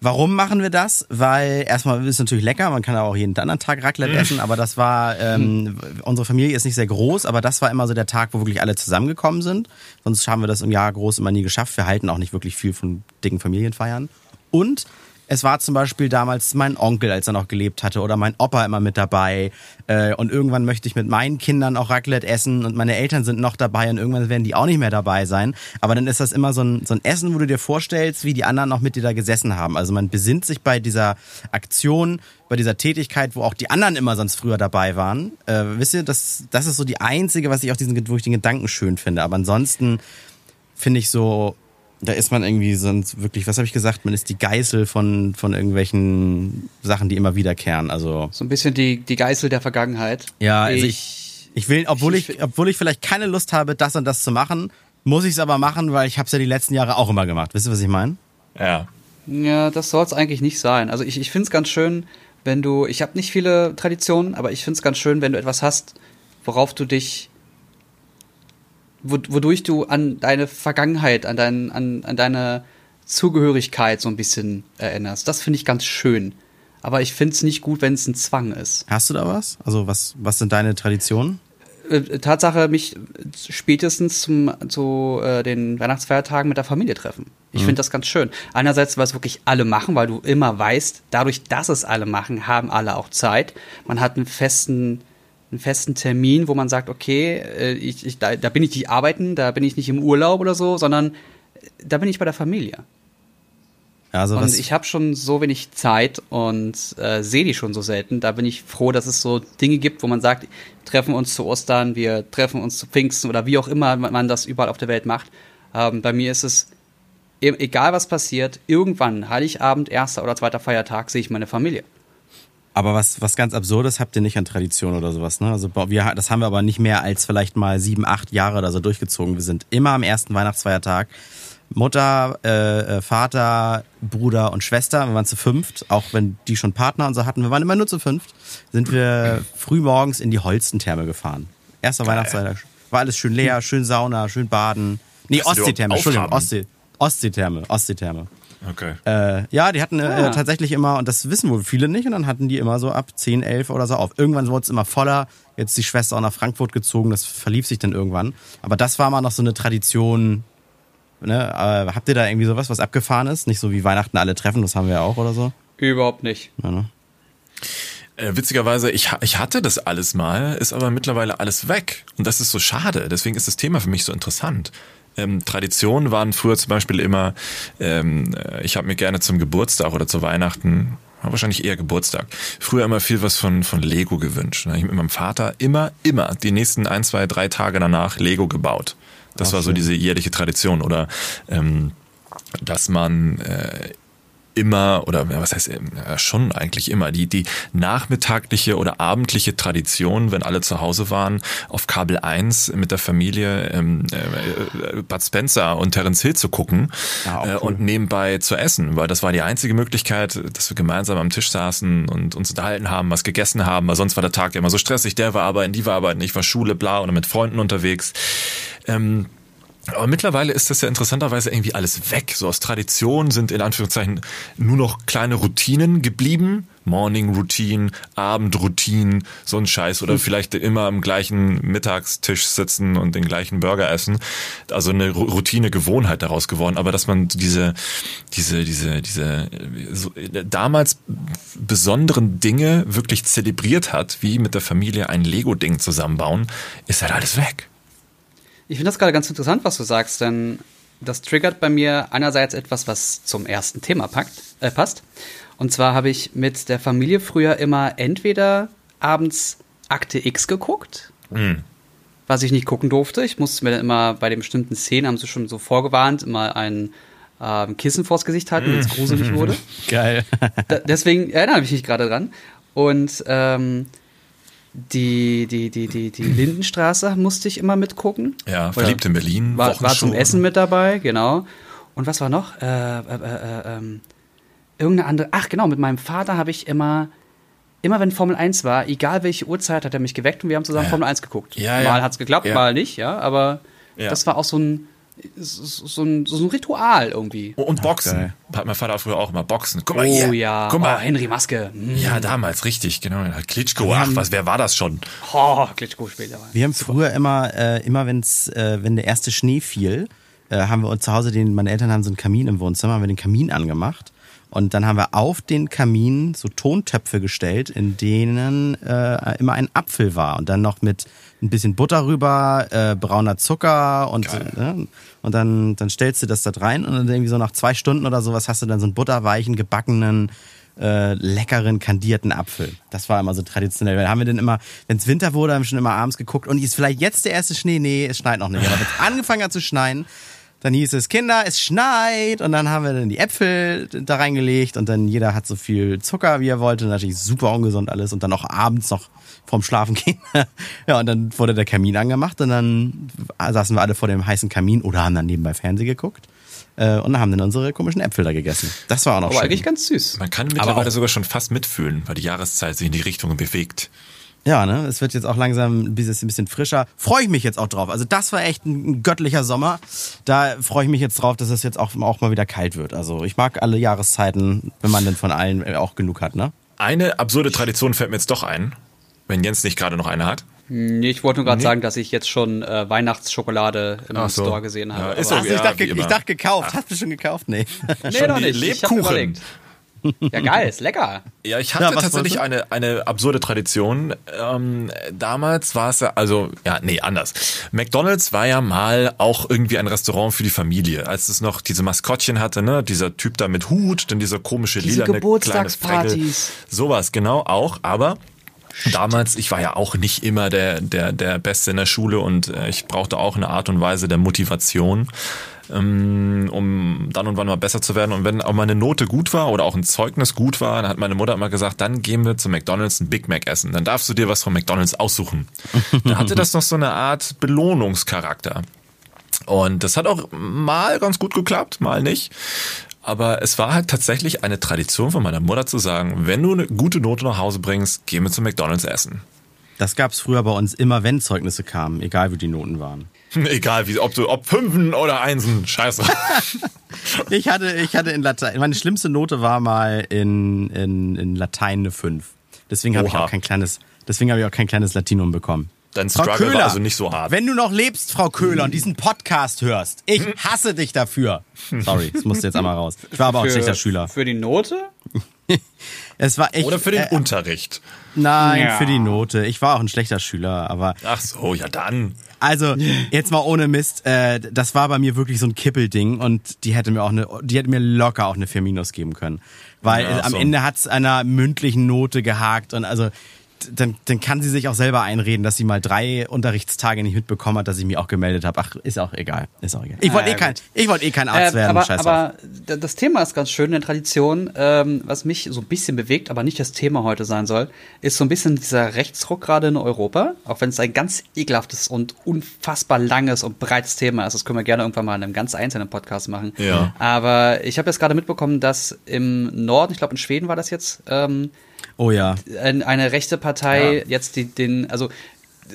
Warum machen wir das? Weil erstmal ist es natürlich lecker, man kann auch jeden anderen Tag Raclette mhm. essen, aber das war, ähm, unsere Familie ist nicht sehr groß, aber das war immer so der Tag, wo wirklich alle zusammengekommen sind. Sonst haben wir das im Jahr groß immer nie geschafft. Wir halten auch nicht wirklich viel von dicken Familienfeiern. Und es war zum Beispiel damals mein Onkel, als er noch gelebt hatte, oder mein Opa immer mit dabei. Äh, und irgendwann möchte ich mit meinen Kindern auch Raclette essen und meine Eltern sind noch dabei und irgendwann werden die auch nicht mehr dabei sein. Aber dann ist das immer so ein, so ein Essen, wo du dir vorstellst, wie die anderen noch mit dir da gesessen haben. Also man besinnt sich bei dieser Aktion, bei dieser Tätigkeit, wo auch die anderen immer sonst früher dabei waren. Äh, wisst ihr, das, das ist so die einzige, was ich auch diesen, ich den Gedanken schön finde. Aber ansonsten finde ich so, da ist man irgendwie sonst wirklich, was habe ich gesagt, man ist die Geißel von, von irgendwelchen Sachen, die immer wiederkehren. Also so ein bisschen die, die Geißel der Vergangenheit. Ja, also ich, ich will, obwohl ich, ich, obwohl ich vielleicht keine Lust habe, das und das zu machen, muss ich es aber machen, weil ich habe es ja die letzten Jahre auch immer gemacht. Wisst ihr, was ich meine? Ja. Ja, das soll es eigentlich nicht sein. Also ich, ich finde es ganz schön, wenn du, ich habe nicht viele Traditionen, aber ich finde es ganz schön, wenn du etwas hast, worauf du dich wodurch du an deine Vergangenheit, an, dein, an, an deine Zugehörigkeit so ein bisschen erinnerst. Das finde ich ganz schön. Aber ich finde es nicht gut, wenn es ein Zwang ist. Hast du da was? Also was, was sind deine Traditionen? Äh, Tatsache, mich spätestens zum, zu äh, den Weihnachtsfeiertagen mit der Familie treffen. Ich mhm. finde das ganz schön. Einerseits, weil es wirklich alle machen, weil du immer weißt, dadurch, dass es alle machen, haben alle auch Zeit. Man hat einen festen einen festen Termin, wo man sagt, okay, äh, ich, ich, da, da bin ich nicht arbeiten, da bin ich nicht im Urlaub oder so, sondern da bin ich bei der Familie. Also und ich habe schon so wenig Zeit und äh, sehe die schon so selten. Da bin ich froh, dass es so Dinge gibt, wo man sagt, wir treffen uns zu Ostern, wir treffen uns zu Pfingsten oder wie auch immer man das überall auf der Welt macht. Ähm, bei mir ist es, e-, egal was passiert, irgendwann, Heiligabend, erster oder zweiter Feiertag, sehe ich meine Familie. Aber was, was ganz Absurdes habt ihr nicht an Tradition oder sowas, ne? Also wir, das haben wir aber nicht mehr als vielleicht mal sieben, acht Jahre oder so durchgezogen. Wir sind immer am ersten Weihnachtsfeiertag. Mutter, äh, äh, Vater, Bruder und Schwester, wir waren zu fünft, auch wenn die schon Partner und so hatten, wir waren immer nur zu fünft, sind wir früh morgens in die Holstentherme gefahren. Erster Geil. Weihnachtsfeiertag. War alles schön leer, schön Sauna, schön baden. Nee, Ostseetherme, Entschuldigung, Ostsee, Ostseetherme, Ostseetherme. Okay. Äh, ja, die hatten äh, ah. tatsächlich immer, und das wissen wohl viele nicht, und dann hatten die immer so ab 10, 11 oder so auf. Irgendwann wurde es immer voller. Jetzt die Schwester auch nach Frankfurt gezogen, das verlief sich dann irgendwann. Aber das war mal noch so eine Tradition. Ne? Äh, habt ihr da irgendwie sowas, was abgefahren ist? Nicht so wie Weihnachten alle treffen, das haben wir ja auch oder so? Überhaupt nicht. Ja, ne? Äh, witzigerweise, ich, ich hatte das alles mal, ist aber mittlerweile alles weg. Und das ist so schade. Deswegen ist das Thema für mich so interessant. Ähm, Traditionen waren früher zum Beispiel immer, ähm, äh, ich habe mir gerne zum Geburtstag oder zu Weihnachten wahrscheinlich eher Geburtstag. Früher immer viel was von, von Lego gewünscht. Ich habe mit meinem Vater immer, immer die nächsten ein, zwei, drei Tage danach Lego gebaut. Das Ach, war so diese jährliche Tradition. Oder ähm, dass man äh, immer, oder was heißt ja, schon eigentlich immer, die, die nachmittagliche oder abendliche Tradition, wenn alle zu Hause waren, auf Kabel 1 mit der Familie ähm, äh, Bud Spencer und Terence Hill zu gucken ja, äh, cool. und nebenbei zu essen, weil das war die einzige Möglichkeit, dass wir gemeinsam am Tisch saßen und uns unterhalten haben, was gegessen haben, weil sonst war der Tag immer so stressig, der war arbeiten, die war arbeiten, ich war Schule, bla, oder mit Freunden unterwegs. Ähm, Aber mittlerweile ist das ja interessanterweise irgendwie alles weg. So aus Tradition sind in Anführungszeichen nur noch kleine Routinen geblieben. Morning Routine, Abendroutine, so ein Scheiß. Oder vielleicht immer am gleichen Mittagstisch sitzen und den gleichen Burger essen. Also eine Routine, Gewohnheit daraus geworden. Aber dass man diese, diese, diese, diese so, damals besonderen Dinge wirklich zelebriert hat, wie mit der Familie ein Lego-Ding zusammenbauen, ist halt alles weg. Ich finde das gerade ganz interessant, was du sagst, denn das triggert bei mir einerseits etwas, was zum ersten Thema packt, äh, passt. Und zwar habe ich mit der Familie früher immer entweder abends Akte X geguckt, mhm. was ich nicht gucken durfte. Ich musste mir dann immer bei den bestimmten Szenen, haben sie schon so vorgewarnt, immer ein ähm, Kissen vors Gesicht halten, wenn es gruselig wurde. (laughs) Geil. da, deswegen erinnere ich mich gerade dran. Und ähm, die, die, die, die, die Lindenstraße musste ich immer mitgucken. Ja, verliebt in Berlin. War, war zum Essen mit dabei, genau. Und was war noch? Äh, äh, äh, äh, ähm, irgendeine andere. Ach, genau, mit meinem Vater habe ich immer, immer wenn Formel 1 war, egal welche Uhrzeit, hat er mich geweckt und wir haben zusammen ja. Formel 1 geguckt. Ja, mal hat es geklappt, ja. mal nicht, ja. Aber das war auch so ein so ein, so ein Ritual irgendwie. Und Boxen. Ach, hat mein Vater früher auch immer Boxen. Guck mal oh, hier. ja. Guck mal. Oh, Henry Maske. Mm. Ja, damals, richtig, genau. Klitschko, ach, was, wer war das schon? Oh, Klitschko später. Wir haben früher immer, äh, immer wenn's, äh, wenn der erste Schnee fiel, äh, haben wir uns zu Hause, den, meine Eltern haben so einen Kamin im Wohnzimmer, haben wir den Kamin angemacht. Und dann haben wir auf den Kamin so Tontöpfe gestellt, in denen äh, immer ein Apfel war. Und dann noch mit ein bisschen Butter rüber, äh, brauner Zucker und, äh, und dann, dann stellst du das da rein und dann irgendwie so nach zwei Stunden oder sowas hast du dann so einen butterweichen, gebackenen, äh, leckeren, kandierten Apfel. Das war immer so traditionell. Da haben wir dann immer, wenn es Winter wurde, haben wir schon immer abends geguckt und ist vielleicht jetzt der erste Schnee? Nee, es schneit noch nicht. Aber wenn es (laughs) angefangen hat zu schneien, dann hieß es, Kinder, es schneit. Und dann haben wir dann die Äpfel da reingelegt und dann jeder hat so viel Zucker, wie er wollte. Natürlich super ungesund alles. Und dann auch abends noch vorm Schlafen gehen. (laughs) ja, und dann wurde der Kamin angemacht und dann saßen wir alle vor dem heißen Kamin oder haben dann nebenbei Fernsehen geguckt äh, und haben dann unsere komischen Äpfel da gegessen. Das war auch noch Aber schön. eigentlich ganz süß. Man kann mittlerweile sogar schon fast mitfühlen, weil die Jahreszeit sich in die Richtung bewegt. Ja, ne? Es wird jetzt auch langsam ein bisschen, ein bisschen frischer. Freue ich mich jetzt auch drauf. Also das war echt ein göttlicher Sommer. Da freue ich mich jetzt drauf, dass es jetzt auch, auch mal wieder kalt wird. Also ich mag alle Jahreszeiten, wenn man denn von allen auch genug hat, ne? Eine absurde Tradition fällt mir jetzt doch ein, wenn Jens nicht gerade noch eine hat. Nee, ich wollte nur gerade nee. sagen, dass ich jetzt schon äh, Weihnachtsschokolade im so. Store gesehen habe. Ja, ist also, ich, dachte, ich dachte gekauft. Hast du schon gekauft? Nee. nee, noch nicht. Lebkuchen. Ja, geil, ist lecker. Ja, ich hatte ja, tatsächlich eine, eine absurde Tradition. Ähm, damals war es ja, also, ja, nee, anders. McDonalds war ja mal auch irgendwie ein Restaurant für die Familie. Als es noch diese Maskottchen hatte, ne, dieser Typ da mit Hut, dann dieser komische diese lila kleine Freckel. Sowas, genau, auch, aber Damals, ich war ja auch nicht immer der, der, der Beste in der Schule und äh, ich brauchte auch eine Art und Weise der Motivation ähm, um dann und wann mal besser zu werden. Und wenn auch meine Note gut war oder auch ein Zeugnis gut war, dann hat meine Mutter immer gesagt, dann gehen wir zu McDonalds ein Big Mac essen. Dann darfst du dir was von McDonalds aussuchen. (laughs) da hatte das noch so eine Art Belohnungscharakter. Und das hat auch mal ganz gut geklappt, mal nicht. Aber es war halt tatsächlich eine Tradition von meiner Mutter zu sagen, wenn du eine gute Note nach Hause bringst, gehen wir zu McDonalds essen. Das gab es früher bei uns immer, wenn Zeugnisse kamen, egal wie die Noten waren. (laughs) Egal, wie, ob du, ob Fünfen oder Einsen, scheiße. (laughs) ich hatte, ich hatte in Latein, meine schlimmste Note war mal in, in, in Latein eine 5. Deswegen habe ich auch kein kleines, deswegen habe ich auch kein kleines Latinum bekommen. Dein Struggle Frau Köhler, war also nicht so hart. Wenn du noch lebst, Frau Köhler, und diesen Podcast hörst, ich hasse dich dafür. Sorry, das musste jetzt einmal raus. Ich war aber auch ein schlechter Schüler. Für die Note? (laughs) es war echt. Oder für den äh, Unterricht? Nein, ja. für die Note. Ich war auch ein schlechter Schüler, aber. Ach so, ja dann. Also, jetzt mal ohne Mist, äh, das war bei mir wirklich so ein Kippelding und die hätte mir auch eine, die hätte mir locker auch eine 4 Minus geben können. Weil ja, am so. Ende hat's einer mündlichen Note gehakt und also dann, dann kann sie sich auch selber einreden, dass sie mal drei Unterrichtstage nicht mitbekommen hat, dass ich mich auch gemeldet habe. Ach, ist auch egal. Ist auch egal. Ich wollte eh kein, ich wollte eh kein Arzt äh, werden. Aber, Scheiß aber auf. das Thema ist ganz schön in der Tradition, ähm, was mich so ein bisschen bewegt, aber nicht das Thema heute sein soll, ist so ein bisschen dieser Rechtsruck gerade in Europa. Auch wenn es ein ganz ekelhaftes und unfassbar langes und breites Thema ist. Das können wir gerne irgendwann mal in einem ganz einzelnen Podcast machen. Ja. Aber ich habe jetzt gerade mitbekommen, dass im Norden, ich glaube in Schweden war das jetzt, ähm, Oh ja. Eine rechte Partei ja. jetzt die, den, also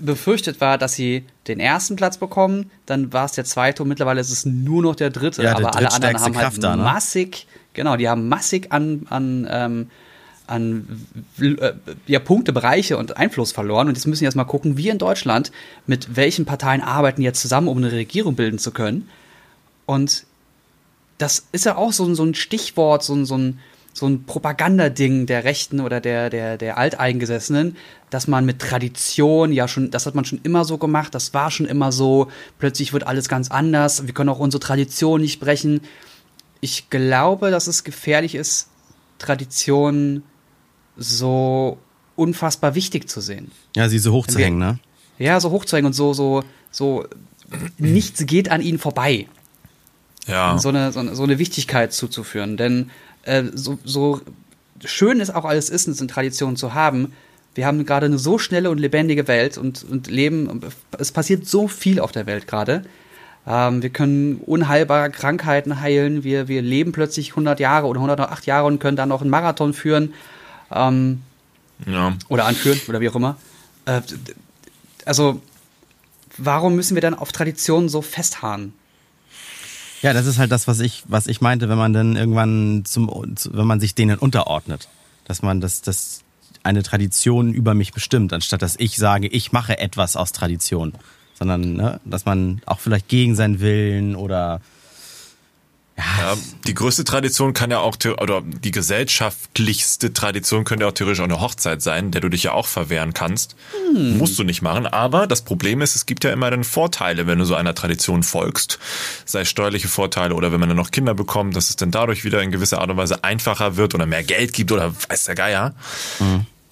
befürchtet war, dass sie den ersten Platz bekommen, dann war es der zweite und mittlerweile ist es nur noch der dritte. Ja, der Aber alle anderen haben halt da, ne? massig, genau, die haben massig an, an, ähm, an äh, ja, Punkte, Bereiche und Einfluss verloren. Und jetzt müssen wir erst mal gucken, wir in Deutschland, mit welchen Parteien arbeiten jetzt zusammen, um eine Regierung bilden zu können. Und das ist ja auch so, so ein Stichwort, so, ein- so ein, so ein Propagandading der Rechten oder der, der, der Alteingesessenen, dass man mit Tradition, ja schon, das hat man schon immer so gemacht, das war schon immer so, plötzlich wird alles ganz anders, wir können auch unsere Tradition nicht brechen. Ich glaube, dass es gefährlich ist, Tradition so unfassbar wichtig zu sehen. Ja, sie so hochzuhängen, ne? Ja, so hochzuhängen und so, so, so, nichts geht an ihnen vorbei Ja. so eine, so eine, so eine Wichtigkeit zuzuführen. Denn äh, so, so schön es auch alles ist, eine Tradition zu haben, wir haben gerade eine so schnelle und lebendige Welt und, und leben, es passiert so viel auf der Welt gerade. Ähm, wir können unheilbare Krankheiten heilen, wir, wir leben plötzlich 100 Jahre oder 108 Jahre und können dann noch einen Marathon führen ähm, ja. oder anführen oder wie auch immer. Äh, also, warum müssen wir dann auf Traditionen so festharren? Ja, das ist halt das, was ich, was ich meinte, wenn man dann irgendwann zum, zu- wenn man sich denen unterordnet. Dass man das, das eine Tradition über mich bestimmt, anstatt dass ich sage, ich mache etwas aus Tradition. Sondern, ne, dass man auch vielleicht gegen seinen Willen oder Ja, die größte Tradition kann ja auch, oder die gesellschaftlichste Tradition könnte ja auch theoretisch auch eine Hochzeit sein, der du dich ja auch verwehren kannst. Musst du nicht machen. Aber das Problem ist, es gibt ja immer dann Vorteile, wenn du so einer Tradition folgst. Sei es steuerliche Vorteile oder wenn man dann noch Kinder bekommt, dass es dann dadurch wieder in gewisser Art und Weise einfacher wird oder mehr Geld gibt oder weiß der Geier.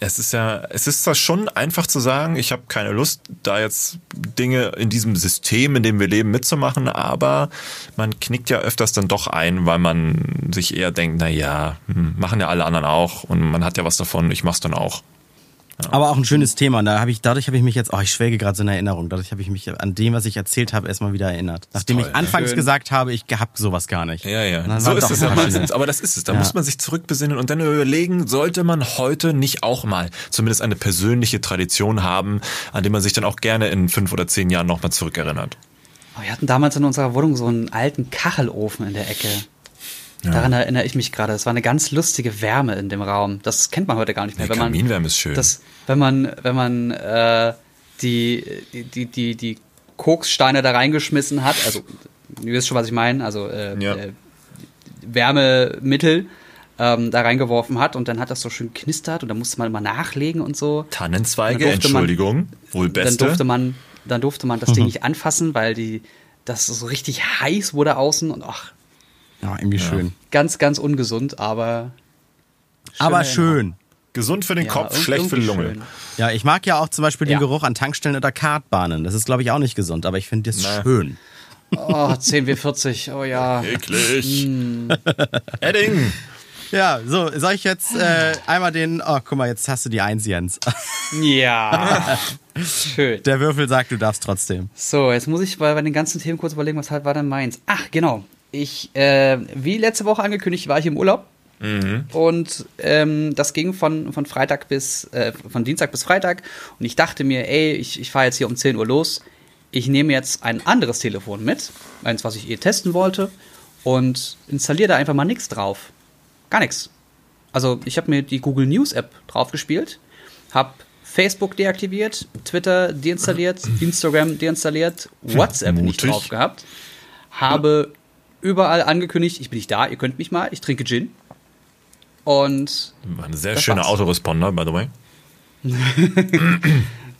Es ist ja, es ist zwar schon einfach zu sagen, ich habe keine Lust, da jetzt Dinge in diesem System, in dem wir leben, mitzumachen, aber man knickt ja öfters dann doch ein, weil man sich eher denkt, na ja, hm, machen ja alle anderen auch und man hat ja was davon, ich mach's dann auch. Aber auch ein schönes Thema. Und da habe ich, dadurch habe ich mich jetzt, oh, ich schwelge gerade so in Erinnerung. Dadurch habe ich mich an dem, was ich erzählt habe, erstmal wieder erinnert. Nachdem toll, ich anfangs Schön. gesagt habe, ich hab sowas gar nicht. Ja, ja. So ist es ja meistens. Aber das ist es. Da Ja. muss man sich zurückbesinnen und dann überlegen, sollte man heute nicht auch mal zumindest eine persönliche Tradition haben, an die man sich dann auch gerne in fünf oder zehn Jahren nochmal zurückerinnert. Oh, Wir hatten damals in unserer Wohnung so einen alten Kachelofen in der Ecke. Daran erinnere ich mich gerade. Es war eine ganz lustige Wärme in dem Raum. Das kennt man heute gar nicht mehr. Die wenn man, Kaminwärme ist schön. Das, wenn man, wenn man äh, die, die, die, die Kokssteine da reingeschmissen hat, also ihr wisst schon, was ich meine, also äh, Ja. äh, Wärmemittel ähm, da reingeworfen hat und dann hat das so schön knistert und da musste man immer nachlegen und so. Tannenzweige, Dann durfte man- Entschuldigung, wohl Dann beste. durfte man, dann durfte man das Ding (laughs) nicht anfassen, weil die, das so richtig heiß wurde außen und ach, Ja, irgendwie schön. ganz, ganz ungesund, aber Aber schön. Gesund für den Ja, Kopf, schlecht für die Lunge. schön. Ja, ich mag ja auch zum Beispiel den Ja. Geruch an Tankstellen oder Kartbahnen. Das ist, glaube ich, auch nicht gesund, aber ich finde das Nee. schön. Oh, 10W40, oh ja. Eklig. Mm. Edding. Ja, so, soll ich jetzt äh, einmal den. Oh, guck mal, jetzt hast du die Eins, Jens. Ja. (laughs) Schön. Der Würfel sagt, du darfst trotzdem. So, jetzt muss ich bei, bei den ganzen Themen kurz überlegen, was halt war denn meins. Ach, genau. Ich, äh, wie letzte Woche angekündigt, war ich im Urlaub. Und ähm, das ging von, von Freitag bis, äh, von Dienstag bis Freitag. Und ich dachte mir, ey, ich, ich fahre jetzt hier um 10 Uhr los. Ich nehme jetzt ein anderes Telefon mit, eins, was ich eh testen wollte, und installiere da einfach mal nichts drauf. Gar nichts. Also ich habe mir die Google News App draufgespielt, habe Facebook deaktiviert, Twitter deinstalliert, (laughs) Instagram deinstalliert, WhatsApp nicht mutig. drauf gehabt, habe überall angekündigt, ich bin nicht da, ihr könnt mich mal, ich trinke Gin. Und War ein sehr schöner war's. Autoresponder, by the way. (laughs)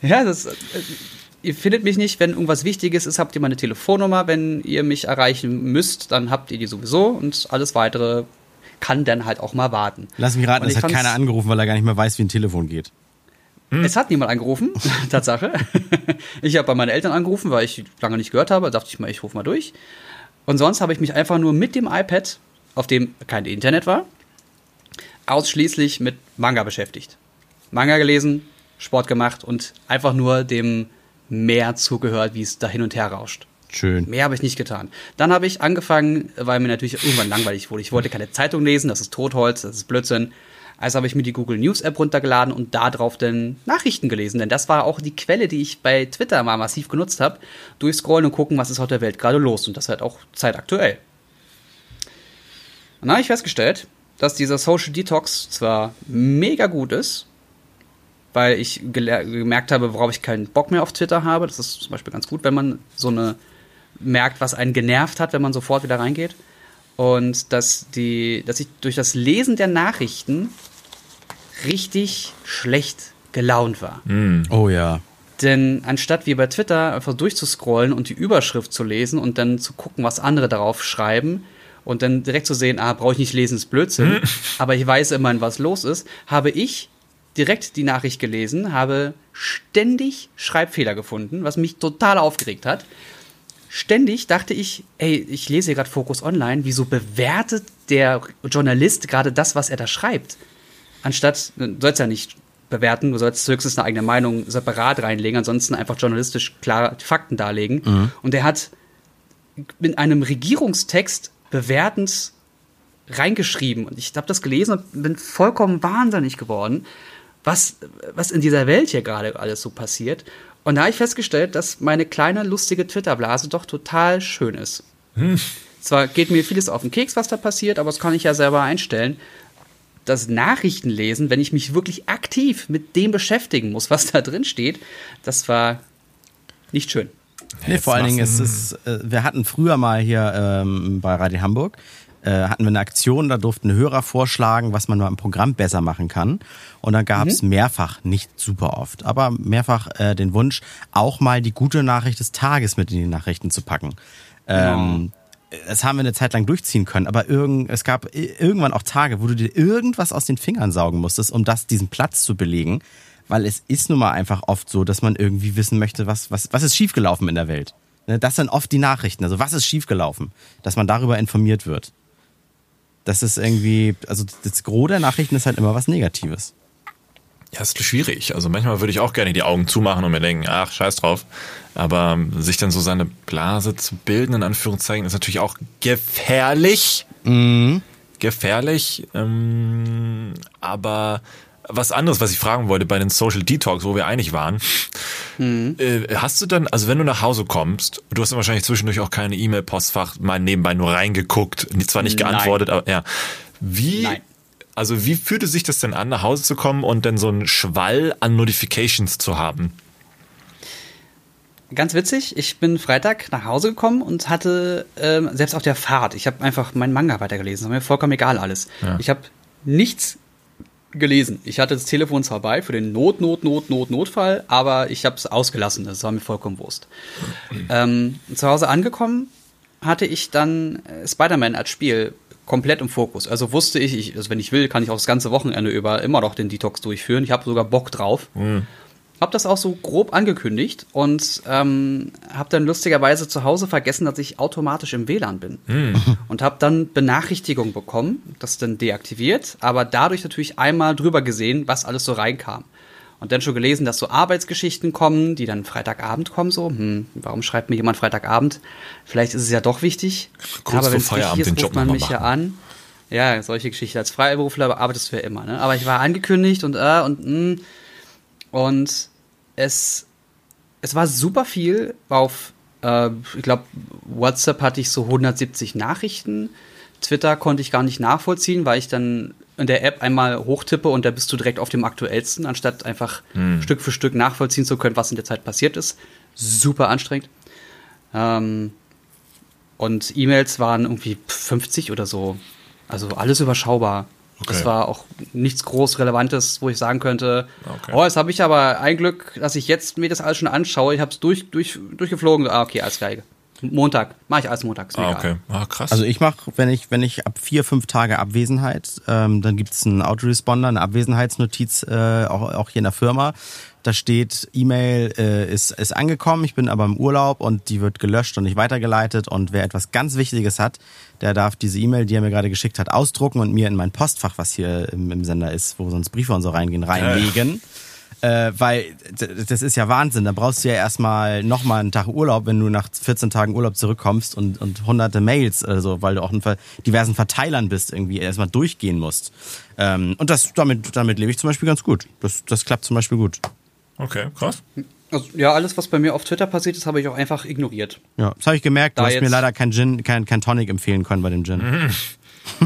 ja, das, äh, ihr findet mich nicht, wenn irgendwas Wichtiges ist, habt ihr meine Telefonnummer. Wenn ihr mich erreichen müsst, dann habt ihr die sowieso und alles weitere kann dann halt auch mal warten. Lass mich raten, es ich hat keiner angerufen, weil er gar nicht mehr weiß, wie ein Telefon geht. Es hat niemand angerufen, (laughs) Tatsache. (laughs) Ich habe bei meinen Eltern angerufen, weil ich lange nicht gehört habe. Da dachte ich mal, ich rufe mal durch. Und sonst habe ich mich einfach nur mit dem iPad, auf dem kein Internet war, ausschließlich mit Manga beschäftigt. Manga gelesen, Sport gemacht und einfach nur dem Meer zugehört, wie es da hin und her rauscht. Schön. Mehr habe ich nicht getan. Dann habe ich angefangen, weil mir natürlich irgendwann langweilig wurde. Ich wollte keine Zeitung lesen, das ist Totholz, das ist Blödsinn. Also habe ich mir die Google News App runtergeladen und darauf dann Nachrichten gelesen. Denn das war auch die Quelle, die ich bei Twitter mal massiv genutzt habe. Durchscrollen und gucken, was ist auf der Welt gerade los. Und das halt auch zeitaktuell. Dann habe ich festgestellt, dass dieser Social Detox zwar mega gut ist, weil ich gemerkt habe, worauf ich keinen Bock mehr auf Twitter habe. Das ist zum Beispiel ganz gut, wenn man so eine merkt, was einen genervt hat, wenn man sofort wieder reingeht. Und dass, die, dass ich durch das Lesen der Nachrichten richtig schlecht gelaunt war. Mm. Oh ja. Denn anstatt wie bei Twitter einfach durchzuscrollen und die Überschrift zu lesen und dann zu gucken, was andere darauf schreiben und dann direkt zu sehen, ah, brauche ich nicht lesen, ist Blödsinn, aber ich weiß immerhin, was los ist, habe ich direkt die Nachricht gelesen, habe ständig Schreibfehler gefunden, was mich total aufgeregt hat. Ständig dachte ich, ey, ich lese hier gerade Focus Online, wieso bewertet der Journalist gerade das, was er da schreibt? Anstatt, du sollst ja nicht bewerten, du sollst höchstens eine eigene Meinung separat reinlegen, ansonsten einfach journalistisch klar Fakten darlegen. Mhm. Und er hat in einem Regierungstext bewertend reingeschrieben. Und ich habe das gelesen und bin vollkommen wahnsinnig geworden was, was in dieser Welt hier gerade alles so passiert. Und da habe ich festgestellt, dass meine kleine, lustige Twitter-Blase doch total schön ist. Hm. Zwar geht mir vieles auf den Keks, was da passiert, aber das kann ich ja selber einstellen. Das Nachrichtenlesen, wenn ich mich wirklich aktiv mit dem beschäftigen muss, was da drin steht, das war nicht schön. Nee, vor allen Dingen ist es, äh, wir hatten früher mal hier ähm, bei Radio Hamburg äh, hatten wir eine Aktion, da durften Hörer vorschlagen, was man mal im Programm besser machen kann. Und dann gab es mhm. mehrfach, nicht super oft, aber mehrfach äh, den Wunsch, auch mal die gute Nachricht des Tages mit in die Nachrichten zu packen. Ähm, das haben wir eine Zeit lang durchziehen können, aber irgend, es gab irgendwann auch Tage, wo du dir irgendwas aus den Fingern saugen musstest, um das, diesen Platz zu belegen. Weil es ist nun mal einfach oft so, dass man irgendwie wissen möchte, was, was, was ist schiefgelaufen in der Welt. Ne, das sind oft die Nachrichten. Also was ist schiefgelaufen? Dass man darüber informiert wird das ist irgendwie, also das Gros der Nachrichten ist halt immer was Negatives. Ja, ist schwierig. Also manchmal würde ich auch gerne die Augen zumachen und mir denken, ach, scheiß drauf. Aber sich dann so seine Blase zu bilden, in Anführungszeichen, ist natürlich auch gefährlich. Mhm. Gefährlich. Ähm, aber was anderes, was ich fragen wollte bei den Social Detox, wo wir einig waren. Mhm. Äh, hast du dann, also wenn du nach Hause kommst, du hast dann wahrscheinlich zwischendurch auch keine E-Mail-Postfach mal nebenbei nur reingeguckt, zwar nicht geantwortet, Nein. aber ja. Wie, Nein. Also wie fühlte sich das denn an, nach Hause zu kommen und dann so einen Schwall an Notifications zu haben? Ganz witzig, ich bin Freitag nach Hause gekommen und hatte ähm, selbst auf der Fahrt, ich habe einfach meinen Manga weitergelesen, das war mir vollkommen egal alles. Ja. Ich habe nichts gelesen. Ich hatte das Telefon zwar bei für den Not, Not, Not, Not, Notfall, aber ich habe es ausgelassen. Das war mir vollkommen Wurst. Ähm, zu Hause angekommen hatte ich dann äh, Spider-Man als Spiel komplett im Fokus. Also wusste ich, ich also wenn ich will, kann ich auch das ganze Wochenende über immer noch den Detox durchführen. Ich habe sogar Bock drauf. Mhm habe das auch so grob angekündigt und ähm, habe dann lustigerweise zu Hause vergessen, dass ich automatisch im WLAN bin. Mm. (laughs) Und habe dann Benachrichtigung bekommen, das dann deaktiviert, aber dadurch natürlich einmal drüber gesehen, was alles so reinkam. Und dann schon gelesen, dass so Arbeitsgeschichten kommen, die dann Freitagabend kommen, so, hm, warum schreibt mir jemand Freitagabend? Vielleicht ist es ja doch wichtig. Kurz aber wenn es wichtig ist, ruft man mich machen. ja an. Ja, solche Geschichten. Als Freiberufler arbeitest du ja immer, ne? Aber ich war angekündigt und äh, und mh, hm. und es, es war super viel auf, äh, ich glaube, WhatsApp hatte ich so 170 Nachrichten. Twitter konnte ich gar nicht nachvollziehen, weil ich dann in der App einmal hochtippe und da bist du direkt auf dem aktuellsten, anstatt einfach hm. Stück für Stück nachvollziehen zu können, was in der Zeit passiert ist. Super anstrengend. Ähm, und E-Mails waren irgendwie 50 oder so. Also alles überschaubar. Okay. Das war auch nichts groß Relevantes, wo ich sagen könnte, okay. oh, jetzt habe ich aber ein Glück, dass ich jetzt mir das alles schon anschaue. Ich habe es durch, durch, durchgeflogen. Ah, okay, alles geil. Montag. Mache ich alles montags. Ah, okay. Ah, krass. Also ich mache, wenn ich, wenn ich ab vier, fünf Tage Abwesenheit, ähm, dann gibt es einen Autoresponder, eine Abwesenheitsnotiz, äh, auch, auch hier in der Firma. Da steht, E-Mail äh, ist, ist angekommen, ich bin aber im Urlaub und die wird gelöscht und nicht weitergeleitet. Und wer etwas ganz Wichtiges hat, der darf diese E-Mail, die er mir gerade geschickt hat, ausdrucken und mir in mein Postfach, was hier im, im Sender ist, wo sonst Briefe und so reingehen, reinlegen. Äh, weil das ist ja Wahnsinn. Da brauchst du ja erstmal nochmal einen Tag Urlaub, wenn du nach 14 Tagen Urlaub zurückkommst und, und hunderte Mails, also, weil du auch in diversen Verteilern bist, irgendwie erstmal durchgehen musst. Ähm, und das, damit, damit lebe ich zum Beispiel ganz gut. Das, das klappt zum Beispiel gut. Okay, krass. Also, ja, alles, was bei mir auf Twitter passiert ist, habe ich auch einfach ignoriert. Ja, das habe ich gemerkt. Du da hast mir leider kein Gin, kein, kein Tonic empfehlen können bei dem Gin. Mhm.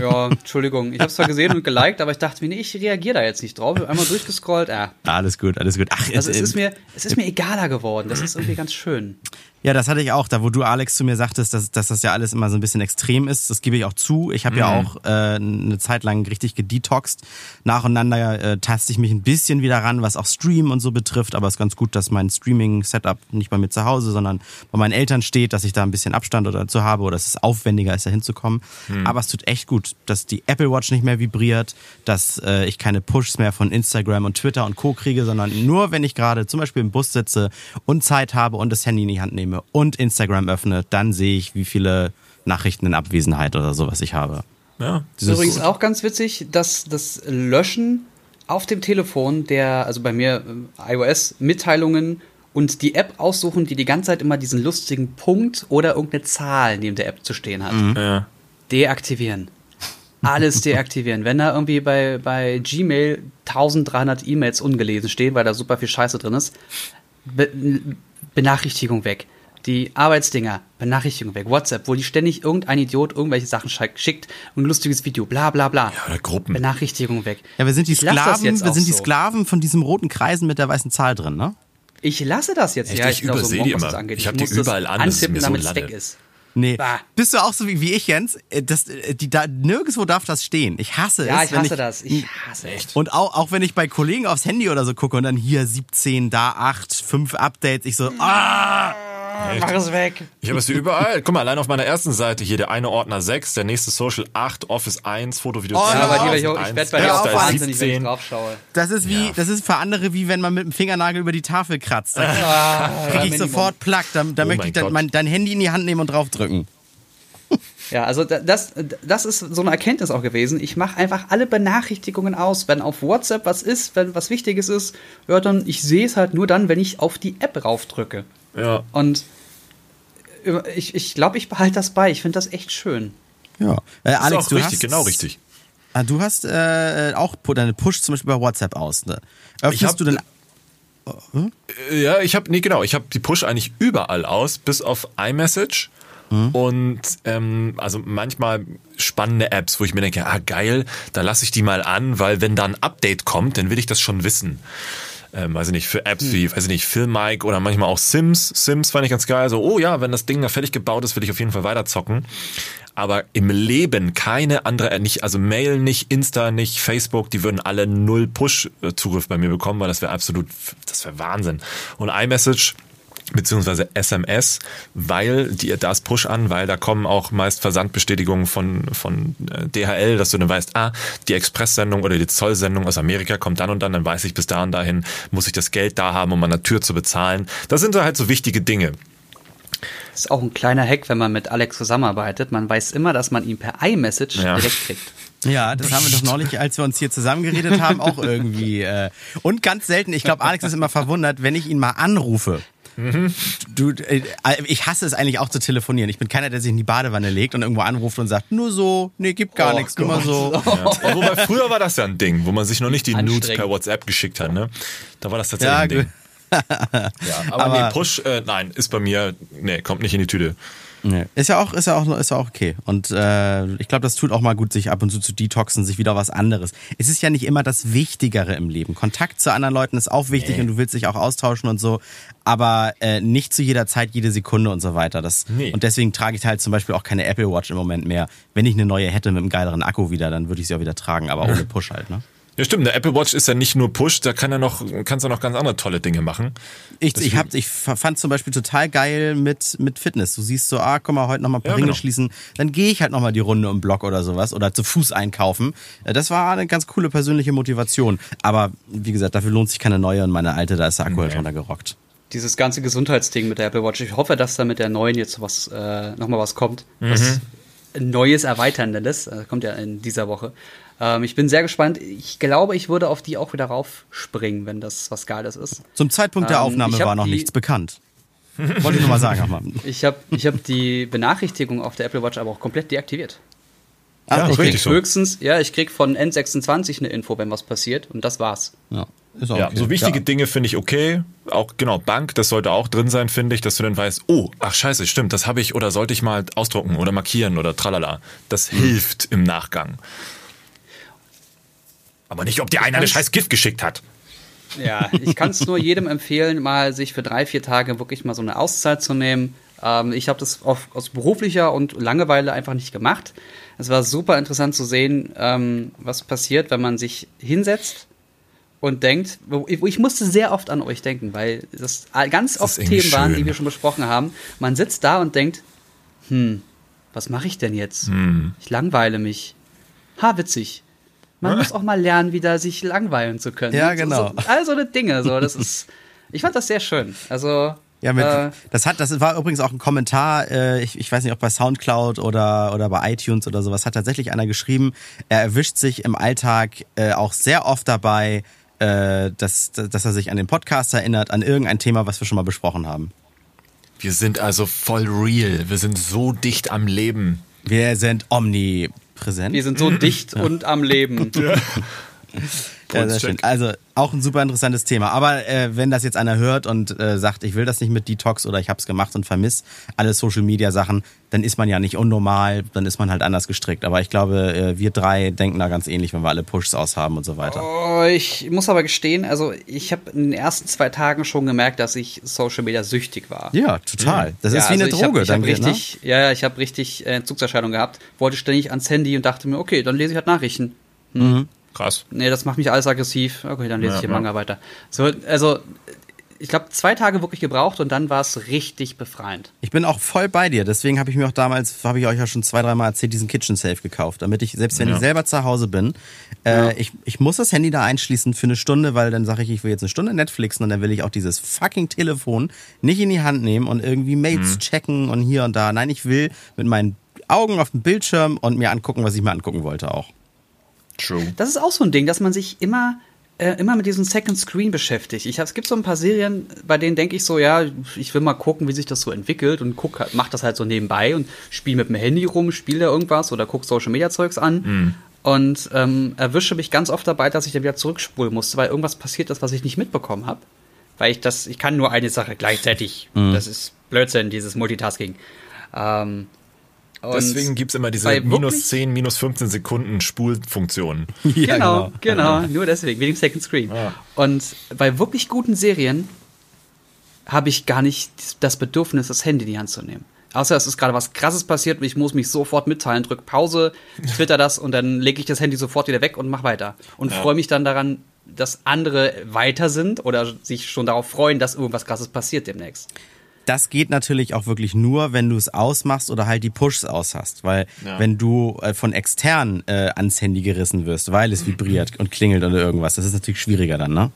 Ja, Entschuldigung. Ich habe es zwar gesehen und geliked, aber ich dachte mir, nee, ich reagiere da jetzt nicht drauf. Einmal durchgescrollt, ah. Alles gut, alles gut. Ach, also es, es ist mir, es ist mir egaler geworden. Das ist irgendwie ganz schön. Ja, das hatte ich auch, da wo du Alex zu mir sagtest, dass, dass das ja alles immer so ein bisschen extrem ist. Das gebe ich auch zu. Ich habe mhm. ja auch äh, eine Zeit lang richtig gedetoxed. Nacheinander äh, taste ich mich ein bisschen wieder ran, was auch Stream und so betrifft. Aber es ist ganz gut, dass mein Streaming-Setup nicht bei mir zu Hause, sondern bei meinen Eltern steht, dass ich da ein bisschen Abstand oder zu habe oder dass es aufwendiger ist, da hinzukommen. Mhm. Aber es tut echt gut, dass die Apple Watch nicht mehr vibriert, dass äh, ich keine Pushs mehr von Instagram und Twitter und Co. kriege, sondern nur, wenn ich gerade zum Beispiel im Bus sitze und Zeit habe und das Handy in die Hand nehme und Instagram öffne, dann sehe ich, wie viele Nachrichten in Abwesenheit oder sowas ich habe. Ja. Das ist übrigens auch ganz witzig, dass das Löschen auf dem Telefon der, also bei mir äh, iOS-Mitteilungen und die App aussuchen, die die ganze Zeit immer diesen lustigen Punkt oder irgendeine Zahl neben der App zu stehen hat. Mhm. Ja. Deaktivieren. Alles deaktivieren. Wenn da irgendwie bei, bei Gmail 1300 E-Mails ungelesen stehen, weil da super viel Scheiße drin ist, Be Benachrichtigung weg die Arbeitsdinger, Benachrichtigungen weg, WhatsApp, wo die ständig irgendein Idiot irgendwelche Sachen schickt, ein lustiges Video, bla bla bla. Ja, oder Gruppen. Benachrichtigung weg. Ja, wir sind die Sklaven, wir sind so. die Sklaven von diesem roten Kreisen mit der weißen Zahl drin, ne? Ich lasse das jetzt. Echt, ja, ich, ich übersehe so die immer. Ich, ich habe die überall an, antippen, damit es weg ist. Nee. Bah. Bist du auch so wie, wie ich, Jens? Äh, das, äh, die, da, nirgendwo darf das stehen. Ich hasse ja, es. Ja, ich hasse ich, das. Ich hasse echt. Und auch, auch wenn ich bei Kollegen aufs Handy oder so gucke und dann hier 17, da 8, 5 Updates, ich so, ah! Echt? Mach es weg. Ich habe es hier überall. Guck mal, allein auf meiner ersten Seite hier der eine Ordner 6, der nächste Social 8, Office 1, Fotovideo oh, 10. Ja, aber die, ich, ich werde bei dir auch wahnsinnig, wenn ich drauf schaue. Das ist wie, ja. das ist für andere wie wenn man mit dem Fingernagel über die Tafel kratzt. Da ah, kriege ich sofort Plack. Da, da oh möchte ich dann mein, dein Handy in die Hand nehmen und draufdrücken. Ja, also das, das ist so eine Erkenntnis auch gewesen. Ich mache einfach alle Benachrichtigungen aus. Wenn auf WhatsApp was ist, wenn was Wichtiges ist, ja, dann ich sehe es halt nur dann, wenn ich auf die App raufdrücke. Ja. Und ich, ich glaube, ich behalte das bei. Ich finde das echt schön. Ja. Äh, Alex, du richtig, hast, genau richtig. Ah, du hast äh, auch deine Push zum Beispiel bei WhatsApp aus. Ne? Öffnest hab, du denn hm? Ja, ich habe nee genau, ich habe die Push eigentlich überall aus, bis auf iMessage. Mhm. Und ähm, also manchmal spannende Apps, wo ich mir denke, ah geil, da lasse ich die mal an, weil wenn da ein Update kommt, dann will ich das schon wissen ähm, weiß ich nicht, für Apps wie, weiß ich nicht, Filmike oder manchmal auch Sims. Sims fand ich ganz geil. So, oh ja, wenn das Ding da fertig gebaut ist, will ich auf jeden Fall weiter zocken. Aber im Leben keine andere, äh, nicht, also Mail nicht, Insta nicht, Facebook, die würden alle null Push-Zugriff bei mir bekommen, weil das wäre absolut, das wäre Wahnsinn. Und iMessage, beziehungsweise SMS, weil die, da ist Push an, weil da kommen auch meist Versandbestätigungen von, von äh, DHL, dass du dann weißt, ah, die Expresssendung oder die Zollsendung aus Amerika kommt dann und dann, dann weiß ich bis da und dahin, muss ich das Geld da haben, um an der Tür zu bezahlen. Das sind halt so wichtige Dinge. Das ist auch ein kleiner Hack, wenn man mit Alex zusammenarbeitet. Man weiß immer, dass man ihn per iMessage ja. direkt kriegt. (laughs) Ja, das haben wir doch neulich, als wir uns hier zusammengeredet haben, auch irgendwie. Äh, und ganz selten, ich glaube, Alex ist immer verwundert, wenn ich ihn mal anrufe. Mhm. Du, äh, ich hasse es eigentlich auch zu telefonieren. Ich bin keiner, der sich in die Badewanne legt und irgendwo anruft und sagt, nur so, nee, gibt gar oh nichts, nur so. Ja. Wobei früher war das ja ein Ding, wo man sich noch nicht die Nudes per WhatsApp geschickt hat, ne? Da war das tatsächlich ja, ein Ding. (laughs) ja, aber, aber nee, Push, äh, nein, ist bei mir, nee, kommt nicht in die Tüte. Nee. Ist ja auch, ist ja auch, ist ja auch okay. Und äh, ich glaube, das tut auch mal gut, sich ab und zu zu detoxen, sich wieder was anderes. Es ist ja nicht immer das Wichtigere im Leben. Kontakt zu anderen Leuten ist auch wichtig nee. und du willst dich auch austauschen und so, aber äh, nicht zu jeder Zeit, jede Sekunde und so weiter. Das, nee. Und deswegen trage ich halt zum Beispiel auch keine Apple Watch im Moment mehr. Wenn ich eine neue hätte mit einem geileren Akku wieder, dann würde ich sie auch wieder tragen, aber (laughs) ohne Push halt, ne? Ja, stimmt. Der Apple Watch ist ja nicht nur Push, da kann er noch, kannst du noch ganz andere tolle Dinge machen. Ich, ich, hab, ich fand zum Beispiel total geil mit, mit Fitness. Du siehst so, ah, komm mal, heute nochmal ein paar ja, Ringe genau. schließen. Dann gehe ich halt nochmal die Runde im Block oder sowas oder zu Fuß einkaufen. Äh, das war eine ganz coole persönliche Motivation. Aber wie gesagt, dafür lohnt sich keine neue und meine alte, da ist der Akku halt runtergerockt dieses ganze Gesundheitsding mit der Apple Watch. Ich hoffe, dass da mit der neuen jetzt was äh, nochmal was kommt. Mhm. Was Neues, Erweiterndes. Äh, kommt ja in dieser Woche. Ähm, ich bin sehr gespannt. Ich glaube, ich würde auf die auch wieder raufspringen, wenn das was Geiles ist. Zum Zeitpunkt der Ähm, Aufnahme ich war noch die- nichts bekannt. Wollte ich nur mal sagen, Ahmad. Ich habe ich hab die Benachrichtigung auf der Apple Watch aber auch komplett deaktiviert. Ah, Ja, okay. richtig so. Höchstens, ja, ich krieg von N26 eine Info, wenn was passiert und das war's. Ja, ist auch Ja, okay. so wichtige Ja. Dinge finde ich okay. Auch genau, Bank, das sollte auch drin sein, finde ich, dass du dann weißt, oh, ach scheiße, stimmt, das habe ich oder sollte ich mal ausdrucken oder markieren oder tralala. Das Hm. hilft im Nachgang. Aber nicht, ob dir einer eine scheiß Gift geschickt hat. Ja, ich kann es nur jedem empfehlen, mal sich für drei, vier Tage wirklich mal so eine Auszeit zu nehmen. Ähm, ich habe das auf, aus beruflicher und Langeweile einfach nicht gemacht. Es war super interessant zu sehen, ähm, was passiert, wenn man sich hinsetzt und denkt, ich, ich musste sehr oft an euch denken, weil das ganz Das oft Themen waren, die schön. wir schon besprochen haben. Man sitzt da und denkt, hm, was mache ich denn jetzt? Hm. Ich langweile mich. Ha, witzig. Man muss auch mal lernen, wieder sich langweilen zu können. Ja, genau. So, so, all so eine Dinge. So, das ist, ich fand das sehr schön. Also, Ja, mit, äh, das hat, das war übrigens auch ein Kommentar, äh, ich, ich weiß nicht, ob bei Soundcloud oder, oder bei iTunes oder sowas, hat tatsächlich einer geschrieben, er erwischt sich im Alltag äh, auch sehr oft dabei, äh, dass, dass er sich an den Podcast erinnert, an irgendein Thema, was wir schon mal besprochen haben. Wir sind also voll real. Wir sind so dicht am Leben. Wir sind omnipräsent. wir sind so (laughs) dicht und am Leben. Ja, sehr schön. Also auch ein super interessantes Thema. Aber äh, wenn das jetzt einer hört und äh, sagt, ich will das nicht mit Detox oder ich habe es gemacht und vermiss alle Social Media Sachen, dann ist man ja nicht unnormal, dann ist man halt anders gestrickt. Aber ich glaube, äh, wir drei denken da ganz ähnlich, wenn wir alle Pushs aushaben und so weiter. Oh, ich muss aber gestehen, also ich habe in den ersten zwei Tagen schon gemerkt, dass ich Social Media süchtig war. Ja, total. Das ist Ja, wie eine also Droge. Ich habe dann, hab ne? richtig, ja, ja, ich habe richtig äh, Entzugserscheinungen gehabt, wollte ständig ans Handy und dachte mir, okay, dann lese ich halt Nachrichten. Krass. Nee, das macht mich alles aggressiv. Okay, dann lese Ja, ich hier ja. Manga weiter. So, also, ich glaube, zwei Tage wirklich gebraucht und dann war es richtig befreiend. Ich bin auch voll bei dir. Deswegen habe ich mir auch damals, habe ich euch ja schon zwei, dreimal erzählt, diesen Kitchen Safe gekauft. Damit ich, selbst wenn Ja. ich selber zu Hause bin, äh, ich, ich muss das Handy da einschließen für eine Stunde, weil dann sage ich, ich will jetzt eine Stunde Netflixen und dann will ich auch dieses fucking Telefon nicht in die Hand nehmen und irgendwie Mails Mhm. checken und hier und da. Nein, ich will mit meinen Augen auf dem Bildschirm und mir angucken, was ich mir angucken wollte auch. True. Das ist auch so ein Ding, dass man sich immer, äh, immer mit diesem Second Screen beschäftigt. Ich hab, es gibt so ein paar Serien, bei denen denke ich so, ja, ich will mal gucken, wie sich das so entwickelt und guck, halt- mach das halt so nebenbei und spiele mit dem Handy rum, spiele da irgendwas oder guck Social Media Zeugs an. Und ähm, erwische mich ganz oft dabei, dass ich dann wieder zurückspulen musste, weil irgendwas passiert ist, was ich nicht mitbekommen habe. Weil ich das, ich kann nur eine Sache gleichzeitig. Das ist Blödsinn, dieses Multitasking. Ähm, und Deswegen gibt's immer diese minus wirklich- 10, minus 15 Sekunden Spulfunktion. (laughs) Ja, genau, genau, nur deswegen, wegen dem Second Screen. Ja. Und bei wirklich guten Serien habe ich gar nicht das Bedürfnis, das Handy in die Hand zu nehmen. Außer es ist gerade was krasses passiert und ich muss mich sofort mitteilen, drück Pause, (laughs) twitter das und dann lege ich das Handy sofort wieder weg und mach weiter. Und freue mich dann daran, dass andere weiter sind oder sich schon darauf freuen, dass irgendwas krasses passiert demnächst. Das geht natürlich auch wirklich nur, wenn du es ausmachst oder halt die Pushs aus hast. Weil Ja. wenn du äh, von extern äh, ans Handy gerissen wirst, weil es vibriert und klingelt oder irgendwas, das ist natürlich schwieriger dann, ne?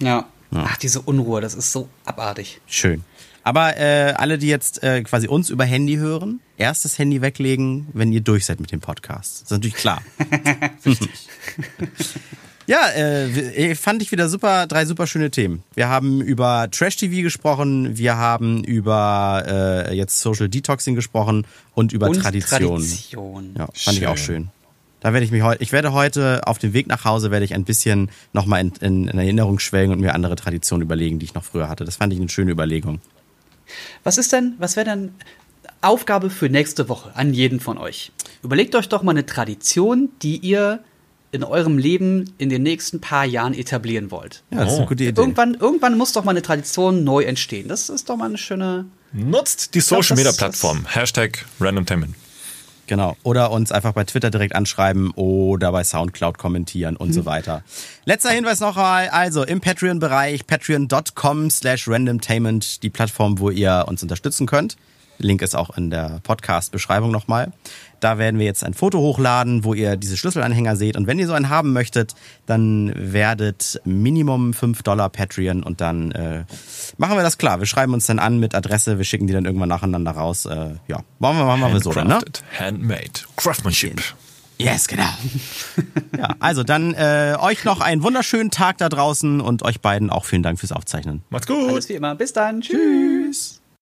Ja. Ach, diese Unruhe, das ist so abartig. Schön. Aber äh, alle, die jetzt äh, quasi uns über Handy hören, erst das Handy weglegen, wenn ihr durch seid mit dem Podcast. Das ist natürlich klar. (laughs) (laughs) ja, äh, fand ich wieder super, drei super schöne Themen. Wir haben über Trash-TV gesprochen, wir haben über äh, jetzt Social Detoxing gesprochen und über Und Tradition. Tradition. Ja, fand ich auch Schön. schön. Da werde ich mich heute, ich werde heute auf dem Weg nach Hause werde ich ein bisschen nochmal in, in, in Erinnerung schwelgen und mir andere Traditionen überlegen, die ich noch früher hatte. Das fand ich eine schöne Überlegung. Was ist denn, was wäre denn Aufgabe für nächste Woche an jeden von euch? Überlegt euch doch mal eine Tradition, die ihr in eurem Leben in den nächsten paar Jahren etablieren wollt. Ja, das ist eine Oh. gute Idee. Irgendwann, irgendwann muss doch mal eine Tradition neu entstehen. Das ist doch mal eine schöne. Nutzt die Social Media Plattform. Hashtag randomtainment. Genau. Oder uns einfach bei Twitter direkt anschreiben oder bei Soundcloud kommentieren und so weiter. Letzter Hinweis noch mal, also im Patreon-Bereich, patreon.com slash randomtainment, die Plattform, wo ihr uns unterstützen könnt. Link ist auch in der Podcast-Beschreibung nochmal. Da werden wir jetzt ein Foto hochladen, wo ihr diese Schlüsselanhänger seht. Und wenn ihr so einen haben möchtet, dann werdet Minimum 5 Dollar Patreon und dann äh, machen wir das klar. Wir schreiben uns dann an mit Adresse, wir schicken die dann irgendwann nacheinander raus. Äh, ja, machen wir, machen wir so dann, ne? Handcrafted, Handmade. Craftsmanship. Yes, genau. ja, also dann äh, euch noch einen wunderschönen Tag da draußen und euch beiden auch vielen Dank fürs Aufzeichnen. Macht's gut. Alles wie immer. Bis dann. Tschüss.